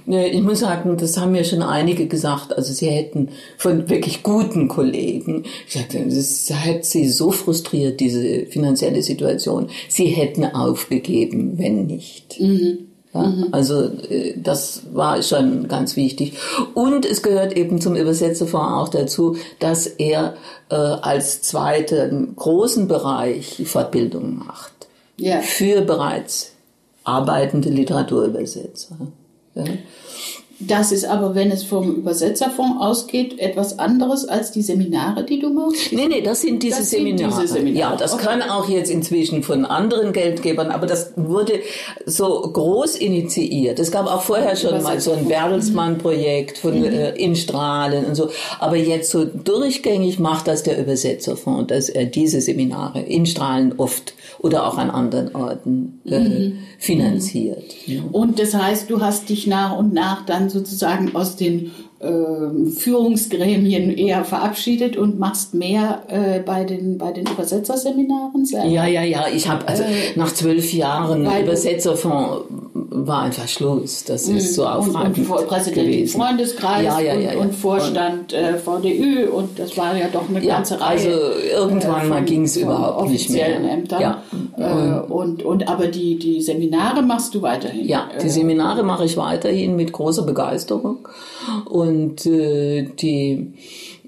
ich muss sagen, das haben mir schon einige gesagt. Also sie hätten von wirklich guten Kollegen, ich sagte, das hat sie so frustriert, diese finanzielle Situation. Sie hätten aufgegeben, wenn nicht. Mhm. Ja, mhm. also äh, das war schon ganz wichtig. Und es gehört eben zum Übersetzerfonds auch dazu, dass er äh, als zweiten großen Bereich Fortbildung macht. Ja. Für bereits arbeitende Literaturübersetzer. Ja. Das ist aber, wenn es vom Übersetzerfonds ausgeht, etwas anderes als die Seminare, die du machst? Nee, nee, das sind diese, das Seminare. Sind diese Seminare. Ja, das okay. kann auch jetzt inzwischen von anderen Geldgebern, aber das wurde so groß initiiert. Es gab auch vorher schon mal so ein Bertelsmann-Projekt von mhm. äh, in Strahlen und so. Aber jetzt so durchgängig macht das der Übersetzerfonds, dass er diese Seminare in Strahlen oft oder auch an anderen Orten äh, mhm. finanziert. Mhm. Und das heißt, du hast dich nach und nach dann sozusagen aus den äh, Führungsgremien eher verabschiedet und machst mehr äh, bei den bei den Übersetzerseminaren selber? Ja, ja, ja. Ich habe also äh, nach zwölf Jahren Übersetzerfonds war einfach Schluss. Das ist so aufreibend und, und Präsident gewesen. Freundeskreis ja, ja, ja, und, und, Vorstand äh, VDÜ und das war ja doch eine ganze Reihe. Also irgendwann äh, mal ging es überhaupt nicht mehr. Ämtern. Ja. Äh, und, und aber die, die Seminare machst du weiterhin? Ja, die Seminare mache ich weiterhin mit großer Begeisterung. Und äh, die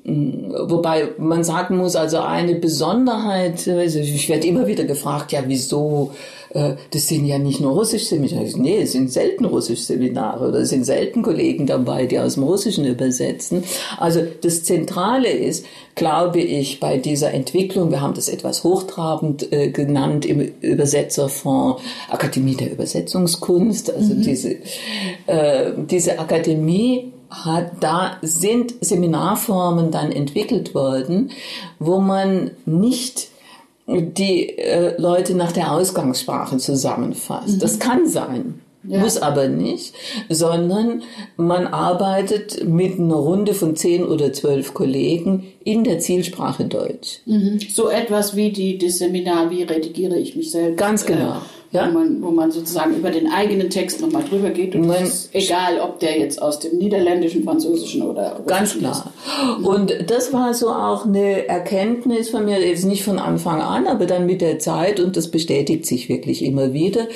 Wobei man sagen muss, also eine Besonderheit, also ich werde immer wieder gefragt, ja, wieso äh, das sind ja nicht nur Russisch-Seminare. Nee, es sind selten Russisch-Seminare oder es sind selten Kollegen dabei, die aus dem Russischen übersetzen. Also das Zentrale ist, glaube ich, bei dieser Entwicklung, wir haben das etwas hochtrabend äh, genannt im Übersetzerfonds, Akademie der Übersetzungskunst, also mhm. diese, äh, diese Akademie hat, da sind Seminarformen dann entwickelt worden, wo man nicht die äh, Leute nach der Ausgangssprache zusammenfasst. Mhm. Das kann sein. Ja. Muss aber nicht, sondern man arbeitet mit einer Runde von zehn oder zwölf Kollegen in der Zielsprache Deutsch. Mhm. So etwas wie die, das Seminar, wie redigiere ich mich selbst. Ganz genau. Ja? wo, man, wo man sozusagen über den eigenen Text nochmal drüber geht. Und man, ist egal, ob der jetzt aus dem Niederländischen, Französischen oder Ganz klar. Ist. Und das war so auch eine Erkenntnis von mir, jetzt nicht von Anfang an, aber dann mit der Zeit und das bestätigt sich wirklich immer wieder.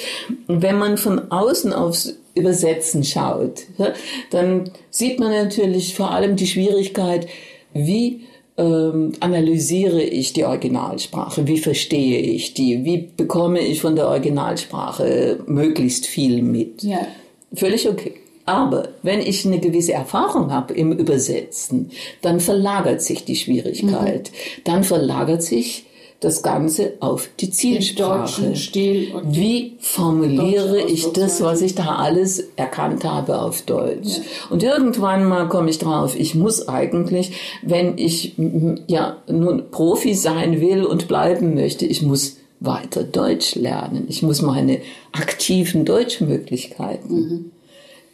Wenn man von außen aufs Übersetzen schaut, dann sieht man natürlich vor allem die Schwierigkeit, wie ähm, analysiere ich die Originalsprache? Wie verstehe ich die? Wie bekomme ich von der Originalsprache möglichst viel mit? Ja. Völlig okay. aber wenn ich eine gewisse Erfahrung habe im Übersetzen, dann verlagert sich die Schwierigkeit. Mhm. Dann verlagert sich das Ganze auf die Zielsprache. Stil Wie formuliere ich das, was ich da alles erkannt habe auf Deutsch? Ja. Und irgendwann mal komme ich drauf, ich muss eigentlich, wenn ich ja nun Profi sein will und bleiben möchte, ich muss weiter Deutsch lernen. Ich muss meine aktiven Deutschmöglichkeiten mhm.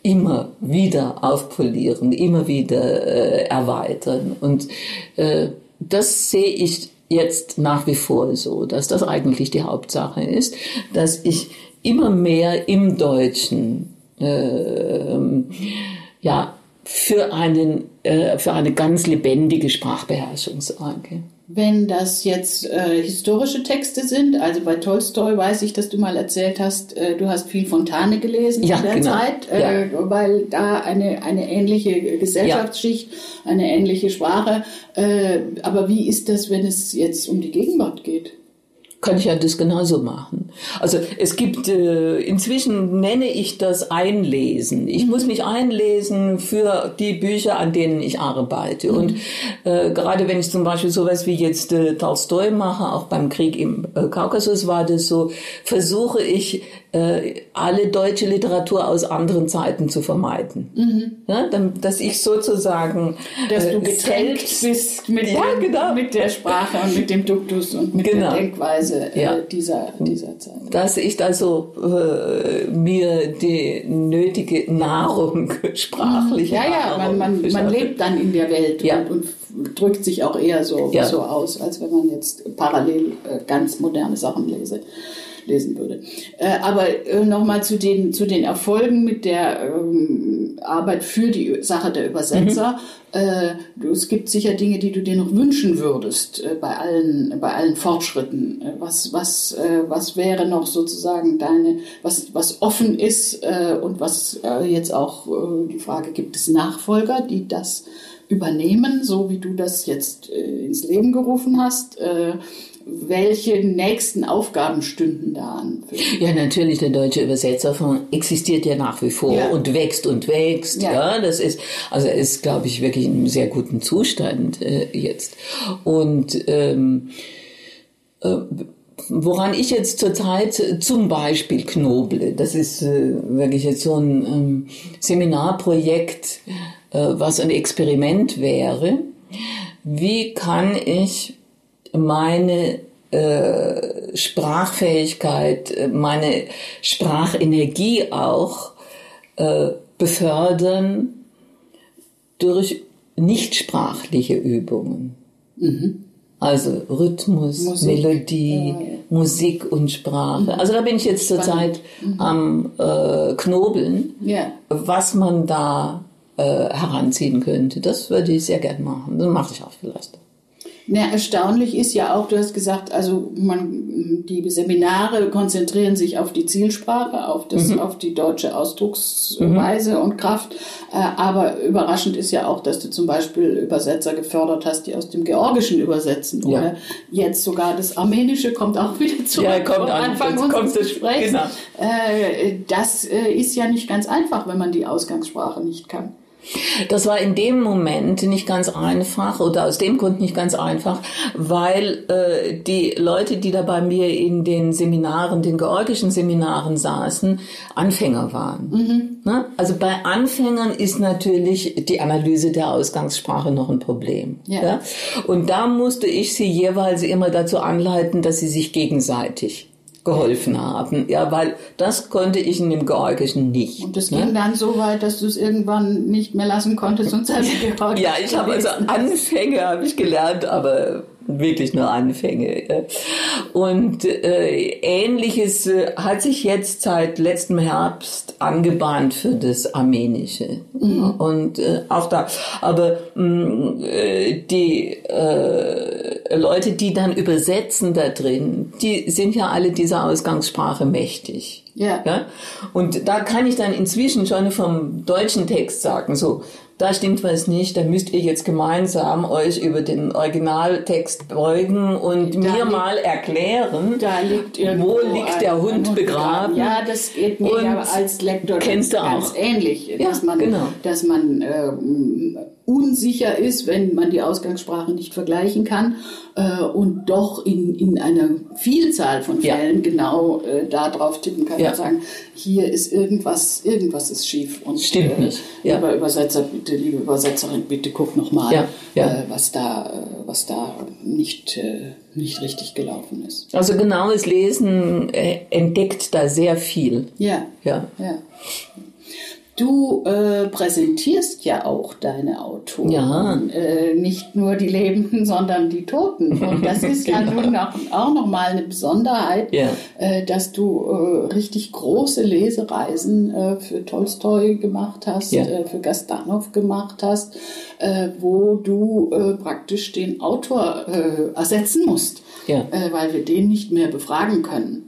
immer wieder aufpolieren, immer wieder äh, erweitern. Und äh, das sehe ich jetzt nach wie vor so, dass das eigentlich die Hauptsache ist, dass ich immer mehr im Deutschen äh, ja für einen äh, für eine ganz lebendige Sprachbeherrschung sorge. Wenn das jetzt äh, historische Texte sind, also bei Tolstoi weiß ich, dass du mal erzählt hast, äh, du hast viel Fontane gelesen ja, in der genau. Zeit, äh, ja. weil da eine, eine ähnliche Gesellschaftsschicht, ja. eine ähnliche Sprache. Äh, aber wie ist das, wenn es jetzt um die Gegenwart geht? Kann ich ja das genauso machen. Also es gibt, äh, inzwischen nenne ich das Einlesen. Ich muss mich einlesen für die Bücher, an denen ich arbeite. Und äh, gerade wenn ich zum Beispiel sowas wie jetzt äh, Tolstoi mache, auch beim Krieg im äh, Kaukasus war das so, versuche ich äh, alle deutsche Literatur aus anderen Zeiten zu vermeiden. Mhm. Ja, dann, dass ich sozusagen dass du äh, getränkt bist mit, ja, dem, genau. mit der Sprache und mit dem Duktus und mit genau. der Denkweise äh, ja. dieser, dieser Zeit. Dass ich da so äh, mir die nötige Nahrung sprachlich Ja, ja, man, man, man lebt dann in der Welt ja. und, und drückt sich auch eher so, ja. so aus, als wenn man jetzt parallel äh, ganz moderne Sachen lese lesen würde. Äh, aber äh, nochmal zu den, zu den Erfolgen mit der ähm, Arbeit für die Sache der Übersetzer. Mhm. Äh, es gibt sicher Dinge, die du dir noch wünschen würdest äh, bei, allen, bei allen Fortschritten. Äh, was, was, äh, was wäre noch sozusagen deine, was, was offen ist und was jetzt auch die Frage, gibt es Nachfolger, die das übernehmen, so wie du das jetzt ins Leben gerufen hast? Welche nächsten Aufgaben stünden da an? Ja, natürlich, der Deutsche Übersetzerfonds existiert ja nach wie vor ja. und wächst und wächst. Ja. ja, das ist, also ist, glaube ich, wirklich in einem sehr guten Zustand äh, jetzt. Und ähm, äh, woran ich jetzt zurzeit zum Beispiel knoble, das ist äh, wirklich jetzt so ein ähm, Seminarprojekt, äh, was ein Experiment wäre. Wie kann ich meine äh, Sprachfähigkeit, äh, meine Sprachenergie auch äh, befördern durch nichtsprachliche Übungen. Mhm. Also Rhythmus, Musik. Melodie, ja, ja. Musik und Sprache. Mhm. Also da bin ich jetzt zurzeit mhm. am äh, Knobeln, ja. was man da äh, heranziehen könnte. Das würde ich sehr gern machen. Das mache ich auch vielleicht. Na, erstaunlich ist ja auch, du hast gesagt, also man, die Seminare konzentrieren sich auf die Zielsprache, auf, das, mhm. auf die deutsche Ausdrucksweise mhm. und Kraft. Äh, aber überraschend ist ja auch, dass du zum Beispiel Übersetzer gefördert hast, die aus dem Georgischen übersetzen. Ja. Oder jetzt sogar das Armenische kommt auch wieder zurück ja, kommt Anfang an, unseres Gesprächs. Genau. Äh, das äh, ist ja nicht ganz einfach, wenn man die Ausgangssprache nicht kann. Das war in dem Moment nicht ganz einfach oder aus dem Grund nicht ganz einfach, weil äh, die Leute, die da bei mir in den Seminaren, den georgischen Seminaren saßen, Anfänger waren. Mhm. Ne? Also bei Anfängern ist natürlich die Analyse der Ausgangssprache noch ein Problem. Ja. ja? Und da musste ich sie jeweils immer dazu anleiten, dass sie sich gegenseitig geholfen haben. Ja, weil das konnte ich in dem Georgischen nicht. Und das ne? ging dann so weit, dass du es irgendwann nicht mehr lassen konntest und selbst Georgisch. ja, ich habe also Anfänge habe ich gelernt, aber wirklich nur Anfänge. Und äh, ähnliches äh, hat sich jetzt seit letztem Herbst angebahnt für das Armenische. Mhm. Und äh, auch da, aber mh, mm, äh, die äh, Leute, die dann übersetzen da drin, die sind ja alle dieser Ausgangssprache mächtig. Ja. ja. Und da kann ich dann inzwischen schon vom deutschen Text sagen, so, da stimmt was nicht, da müsst ihr jetzt gemeinsam euch über den Originaltext beugen und Da mir liegt- mal erklären, Da liegt wo liegt der Hund begraben. Ja, das geht mir ja als Lektor kennst du ganz auch. ähnlich, Ja, dass man, genau. dass man ähm, unsicher ist, wenn man die Ausgangssprache nicht vergleichen kann äh, und doch in, in einer Vielzahl von Ja. Fällen genau äh, da drauf tippen kann Ja. und sagen, hier ist irgendwas, irgendwas ist schief und Stimmt äh, nicht. Ja. lieber Übersetzer, bitte, liebe Übersetzerin, bitte guck noch mal, Ja, ja. Äh, was da, äh, was da nicht, nicht richtig gelaufen ist. Also genaues Lesen entdeckt da sehr viel. Ja. Ja. Ja. Du äh, präsentierst ja auch deine Autoren. Ja. Äh, nicht nur die Lebenden, sondern die Toten. Und das ist ja nun auch, auch nochmal eine Besonderheit, Ja. äh, dass du äh, richtig große Lesereisen äh, für Tolstoi gemacht hast, Ja. äh, für Gastanov gemacht hast, wo du praktisch den Autor ersetzen musst, Ja. weil wir den nicht mehr befragen können.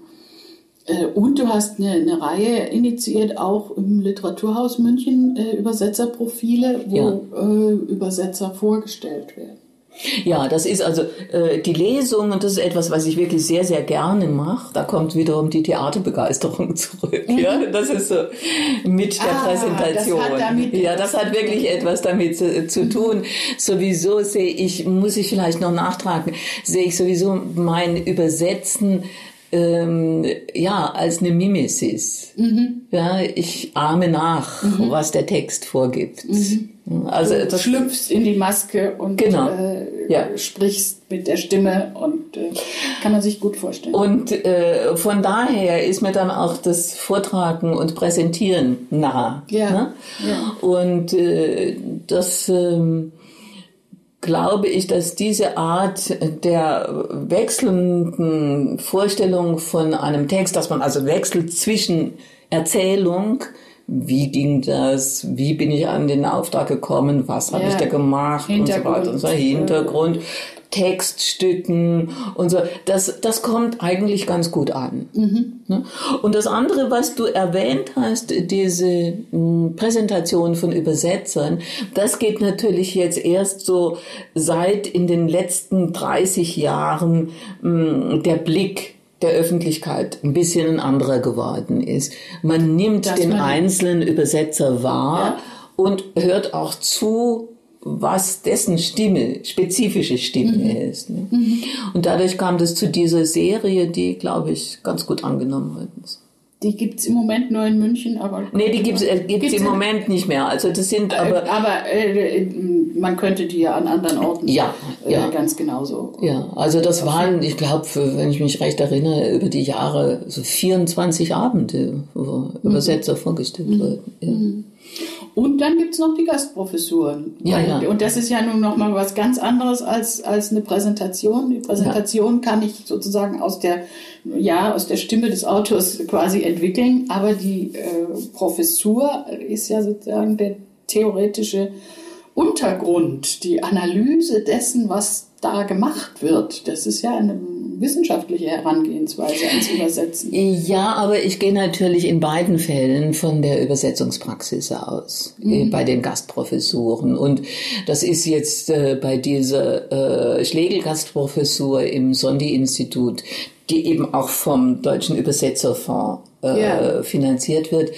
Äh, Und du hast eine, eine Reihe initiiert, auch im Literaturhaus München, äh, Übersetzerprofile, wo Ja. äh, Übersetzer vorgestellt werden. Ja, das ist also äh, die Lesung und das ist etwas, was ich wirklich sehr, sehr gerne mache. Da kommt wiederum die Theaterbegeisterung zurück. Ja, das ist so mit der Mhm. Ah, Präsentation. das hat damit- ja, das hat wirklich etwas damit zu, zu tun. Sowieso sehe ich, muss ich vielleicht noch nachtragen, sehe ich sowieso mein Übersetzen ähm, ja als eine Mimesis. Mhm. Ja, ich ahme nach, was der Text vorgibt. Also Du das schlüpfst in die Maske und Genau. äh, Ja. sprichst mit der Stimme und äh, kann man sich gut vorstellen. Und äh, von daher ist mir dann auch das Vortragen und Präsentieren nah. Ja, Ne? ja. Und äh, das ähm, glaube ich, dass diese Art der wechselnden Vorstellung von einem Text, dass man also wechselt zwischen Erzählung, wie ging das, wie bin ich an den Auftrag gekommen, was habe Ja. ich da gemacht und so weiter und so Hintergrund. Textstücken und so. Das, das kommt eigentlich ganz gut an. Ne? Und das andere, was du erwähnt hast, diese mh, Präsentation von Übersetzern, das geht natürlich jetzt erst so seit in den letzten 30 Jahren mh, der Blick der Öffentlichkeit ein bisschen ein anderer geworden ist. Man nimmt Dass den einzelnen Übersetzer wahr Ja. und hört auch zu, was dessen Stimme, spezifische Stimme Mhm. ist. Ne? Und dadurch kam das zu dieser Serie, die, glaube ich, ganz gut angenommen worden ist. die gibt's im Moment nur in München, aber. Nee, die gibt's, äh, gibt's, Gibt's im Moment nicht mehr. Also das sind aber, aber aber äh, man könnte die ja an anderen Orten Ja, äh, ja. ganz genauso. ja, also das waren, ich glaube, wenn ich mich recht erinnere, über die Jahre so 24 Abende, wo Mhm. Übersetzer vorgestellt wurden. Ja. Und dann gibt's noch die Gastprofessuren. Ja, ja. Und das ist ja nun noch mal was ganz anderes als, als eine Präsentation. Die Präsentation kann ich sozusagen aus der, ja, aus der Stimme des Autors quasi entwickeln, aber die äh, Professur ist ja sozusagen der theoretische Untergrund, die Analyse dessen, was da gemacht wird. Das ist ja eine wissenschaftliche Herangehensweise ans Übersetzen. Ja, aber ich gehe natürlich in beiden Fällen von der Übersetzungspraxis aus, äh, bei den Gastprofessuren. Und das ist jetzt äh, bei dieser äh, Schlegel-Gastprofessur im Sondi-Institut, die eben auch vom Deutschen Übersetzerfonds äh, Ja. finanziert wird,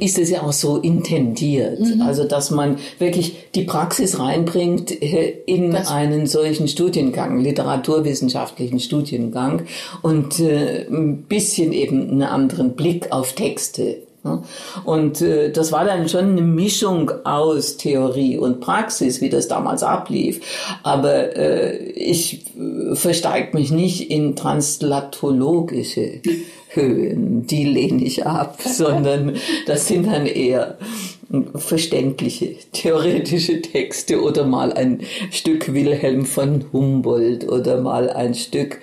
ist es ja auch so intendiert. Also, dass man wirklich die Praxis reinbringt äh, in Das- einen solchen Studiengang, literaturwissenschaftlichen Studiengang und äh, ein bisschen eben einen anderen Blick auf Texte. Und äh, das war dann schon eine Mischung aus Theorie und Praxis, wie das damals ablief. Aber äh, ich äh, versteige mich nicht in translatologische Höhen, die lehne ich ab, sondern das sind dann eher verständliche, theoretische Texte oder mal ein Stück Wilhelm von Humboldt oder mal ein Stück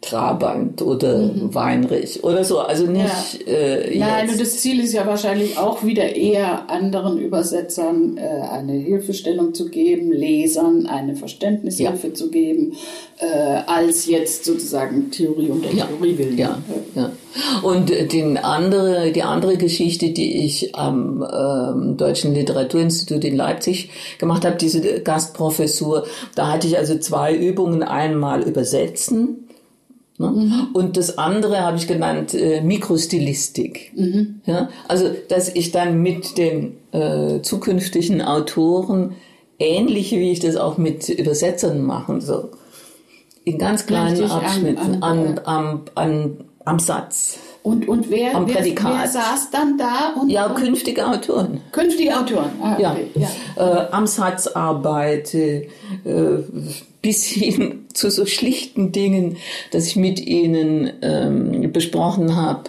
Trabant oder Weinrich oder so. Also nicht äh, Nein, und das Ziel ist ja wahrscheinlich auch wieder eher anderen Übersetzern äh, eine Hilfestellung zu geben, Lesern eine Verständnishilfe zu geben, äh, als jetzt sozusagen Theorie um der Ja, Theorie willen. ja, ja. Und den andere, die andere Geschichte, die ich am ähm, Deutschen Literaturinstitut in Leipzig gemacht habe, diese Gastprofessur, da hatte ich also zwei Übungen. Einmal übersetzen? Mhm. Und das andere habe ich genannt äh, Mikrostilistik. Mhm. Ja? Also, dass ich dann mit den äh, zukünftigen Autoren ähnlich wie ich das auch mit Übersetzern machen, so in ganz kleinen Abschnitten an, am, am, am Satz. Und, und wer, am wer, wer saß dann da? Und, ja, künftige Autoren. Künftige Autoren, ah, okay. ja. ja. Äh, am Satzarbeit, äh, bis hin zu so schlichten Dingen, dass ich mit ihnen ähm, besprochen habe,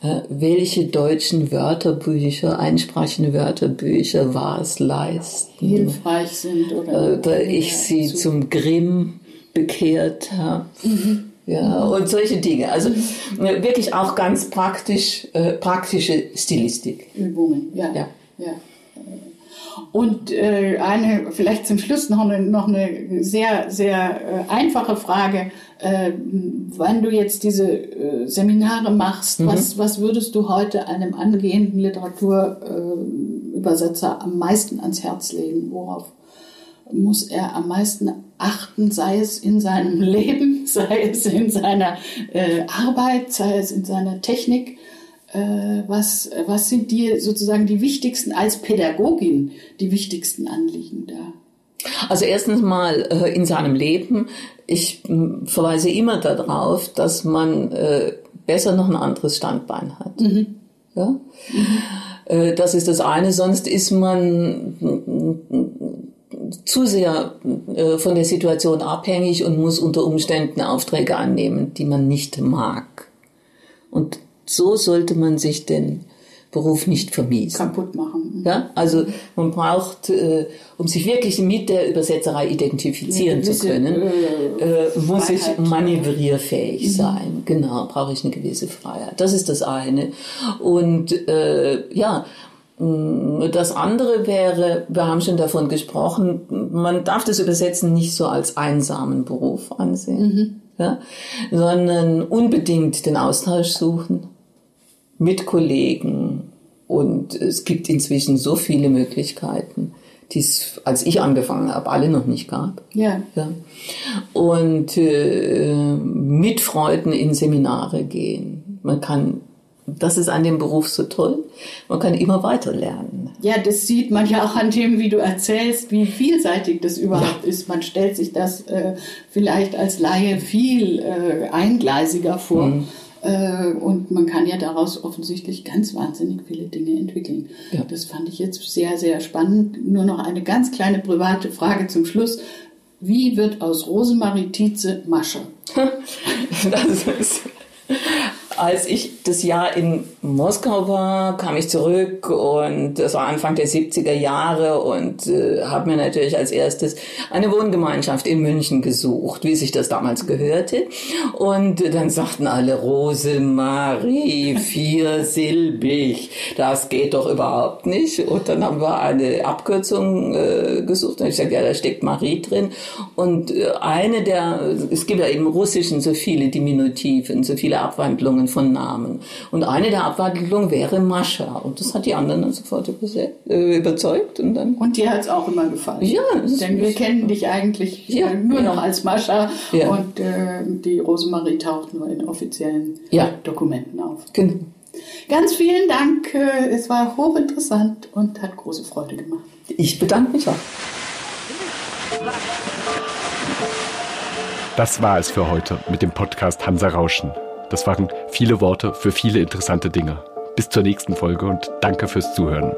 äh, welche deutschen Wörterbücher, einsprachige Wörterbücher was leisten. Hilfreich sind oder. Äh, da ich sie zu. zum Grimm bekehrt habe. Mhm. Ja, und solche Dinge. Also. Äh, wirklich auch ganz praktisch, äh, praktische Stilistik. Übungen, ja. ja. ja. Und äh, eine, vielleicht zum Schluss noch eine, noch eine sehr, sehr äh, einfache Frage. Äh, wenn du jetzt diese äh, Seminare machst, mhm. was, was würdest du heute einem angehenden Literaturübersetzer am meisten ans Herz legen? Worauf muss er am meisten achten, sei es in seinem Leben, sei es in seiner äh, Arbeit, sei es in seiner Technik? Äh, was, was sind dir sozusagen die wichtigsten als Pädagogin, die wichtigsten Anliegen da? Also erstens mal äh, in seinem Leben. Ich verweise immer darauf, dass man äh, besser noch ein anderes Standbein hat. Mhm. Ja? Mhm. Das ist das eine. Sonst ist man zu sehr von der Situation abhängig und muss unter Umständen Aufträge annehmen, die man nicht mag. Und so sollte man sich den Beruf nicht vermiesen. Kaputt machen. Ja, also man braucht, äh, um sich wirklich mit der Übersetzerei identifizieren ja, zu können, äh, äh, muss ich manövrierfähig mhm. sein. Genau, brauche ich eine gewisse Freiheit. Das ist das eine. Und äh, ja, mm, das andere wäre, wir haben schon davon gesprochen, man darf das Übersetzen nicht so als einsamen Beruf ansehen, mhm. ja, sondern unbedingt den Austausch suchen mit Kollegen. Und es gibt inzwischen so viele Möglichkeiten, die es, als ich angefangen habe, alle noch nicht gab. Ja. ja. Und äh, mit Freuden in Seminare gehen. Man kann das ist an dem Beruf so toll. Man kann immer weiter lernen. Ja, das sieht man ja auch an dem, wie du erzählst, wie vielseitig das überhaupt ja. ist. Man stellt sich das äh, vielleicht als Laie viel äh, eingleisiger vor. Mhm. Äh, und man kann ja daraus offensichtlich ganz wahnsinnig viele Dinge entwickeln. Ja. Das fand ich jetzt sehr, sehr spannend. Nur noch eine ganz kleine private Frage zum Schluss. Wie wird aus Rosemarie Tietze Masche? das ist als ich das Jahr in Moskau war, kam ich zurück und das war Anfang der 70er Jahre und äh, habe mir natürlich als erstes eine Wohngemeinschaft in München gesucht, wie sich das damals gehörte. Und dann sagten alle Rosemarie, viersilbig, das geht doch überhaupt nicht. Und dann haben wir eine Abkürzung äh, gesucht und ich sagte, ja, da steckt Marie drin. Und äh, eine der, es gibt ja im Russischen so viele Diminutiven, so viele Abwandlungen von Namen. Und eine der Abwandlungen wäre Mascha. Und das hat die anderen dann sofort äh, überzeugt. Und, dann und dir hat es auch immer gefallen. Ja. Denn wir kennen dich eigentlich ja, nur ja. noch als Mascha. Ja. Und äh, die Rosemarie taucht nur in offiziellen ja. Dokumenten auf. Genau. Ganz vielen Dank. Äh, es war hochinteressant und hat große Freude gemacht. Ich bedanke mich auch. Das war es für heute mit dem Podcast Hansa Rauschen. Das waren viele Worte für viele interessante Dinge. Bis zur nächsten Folge und danke fürs Zuhören.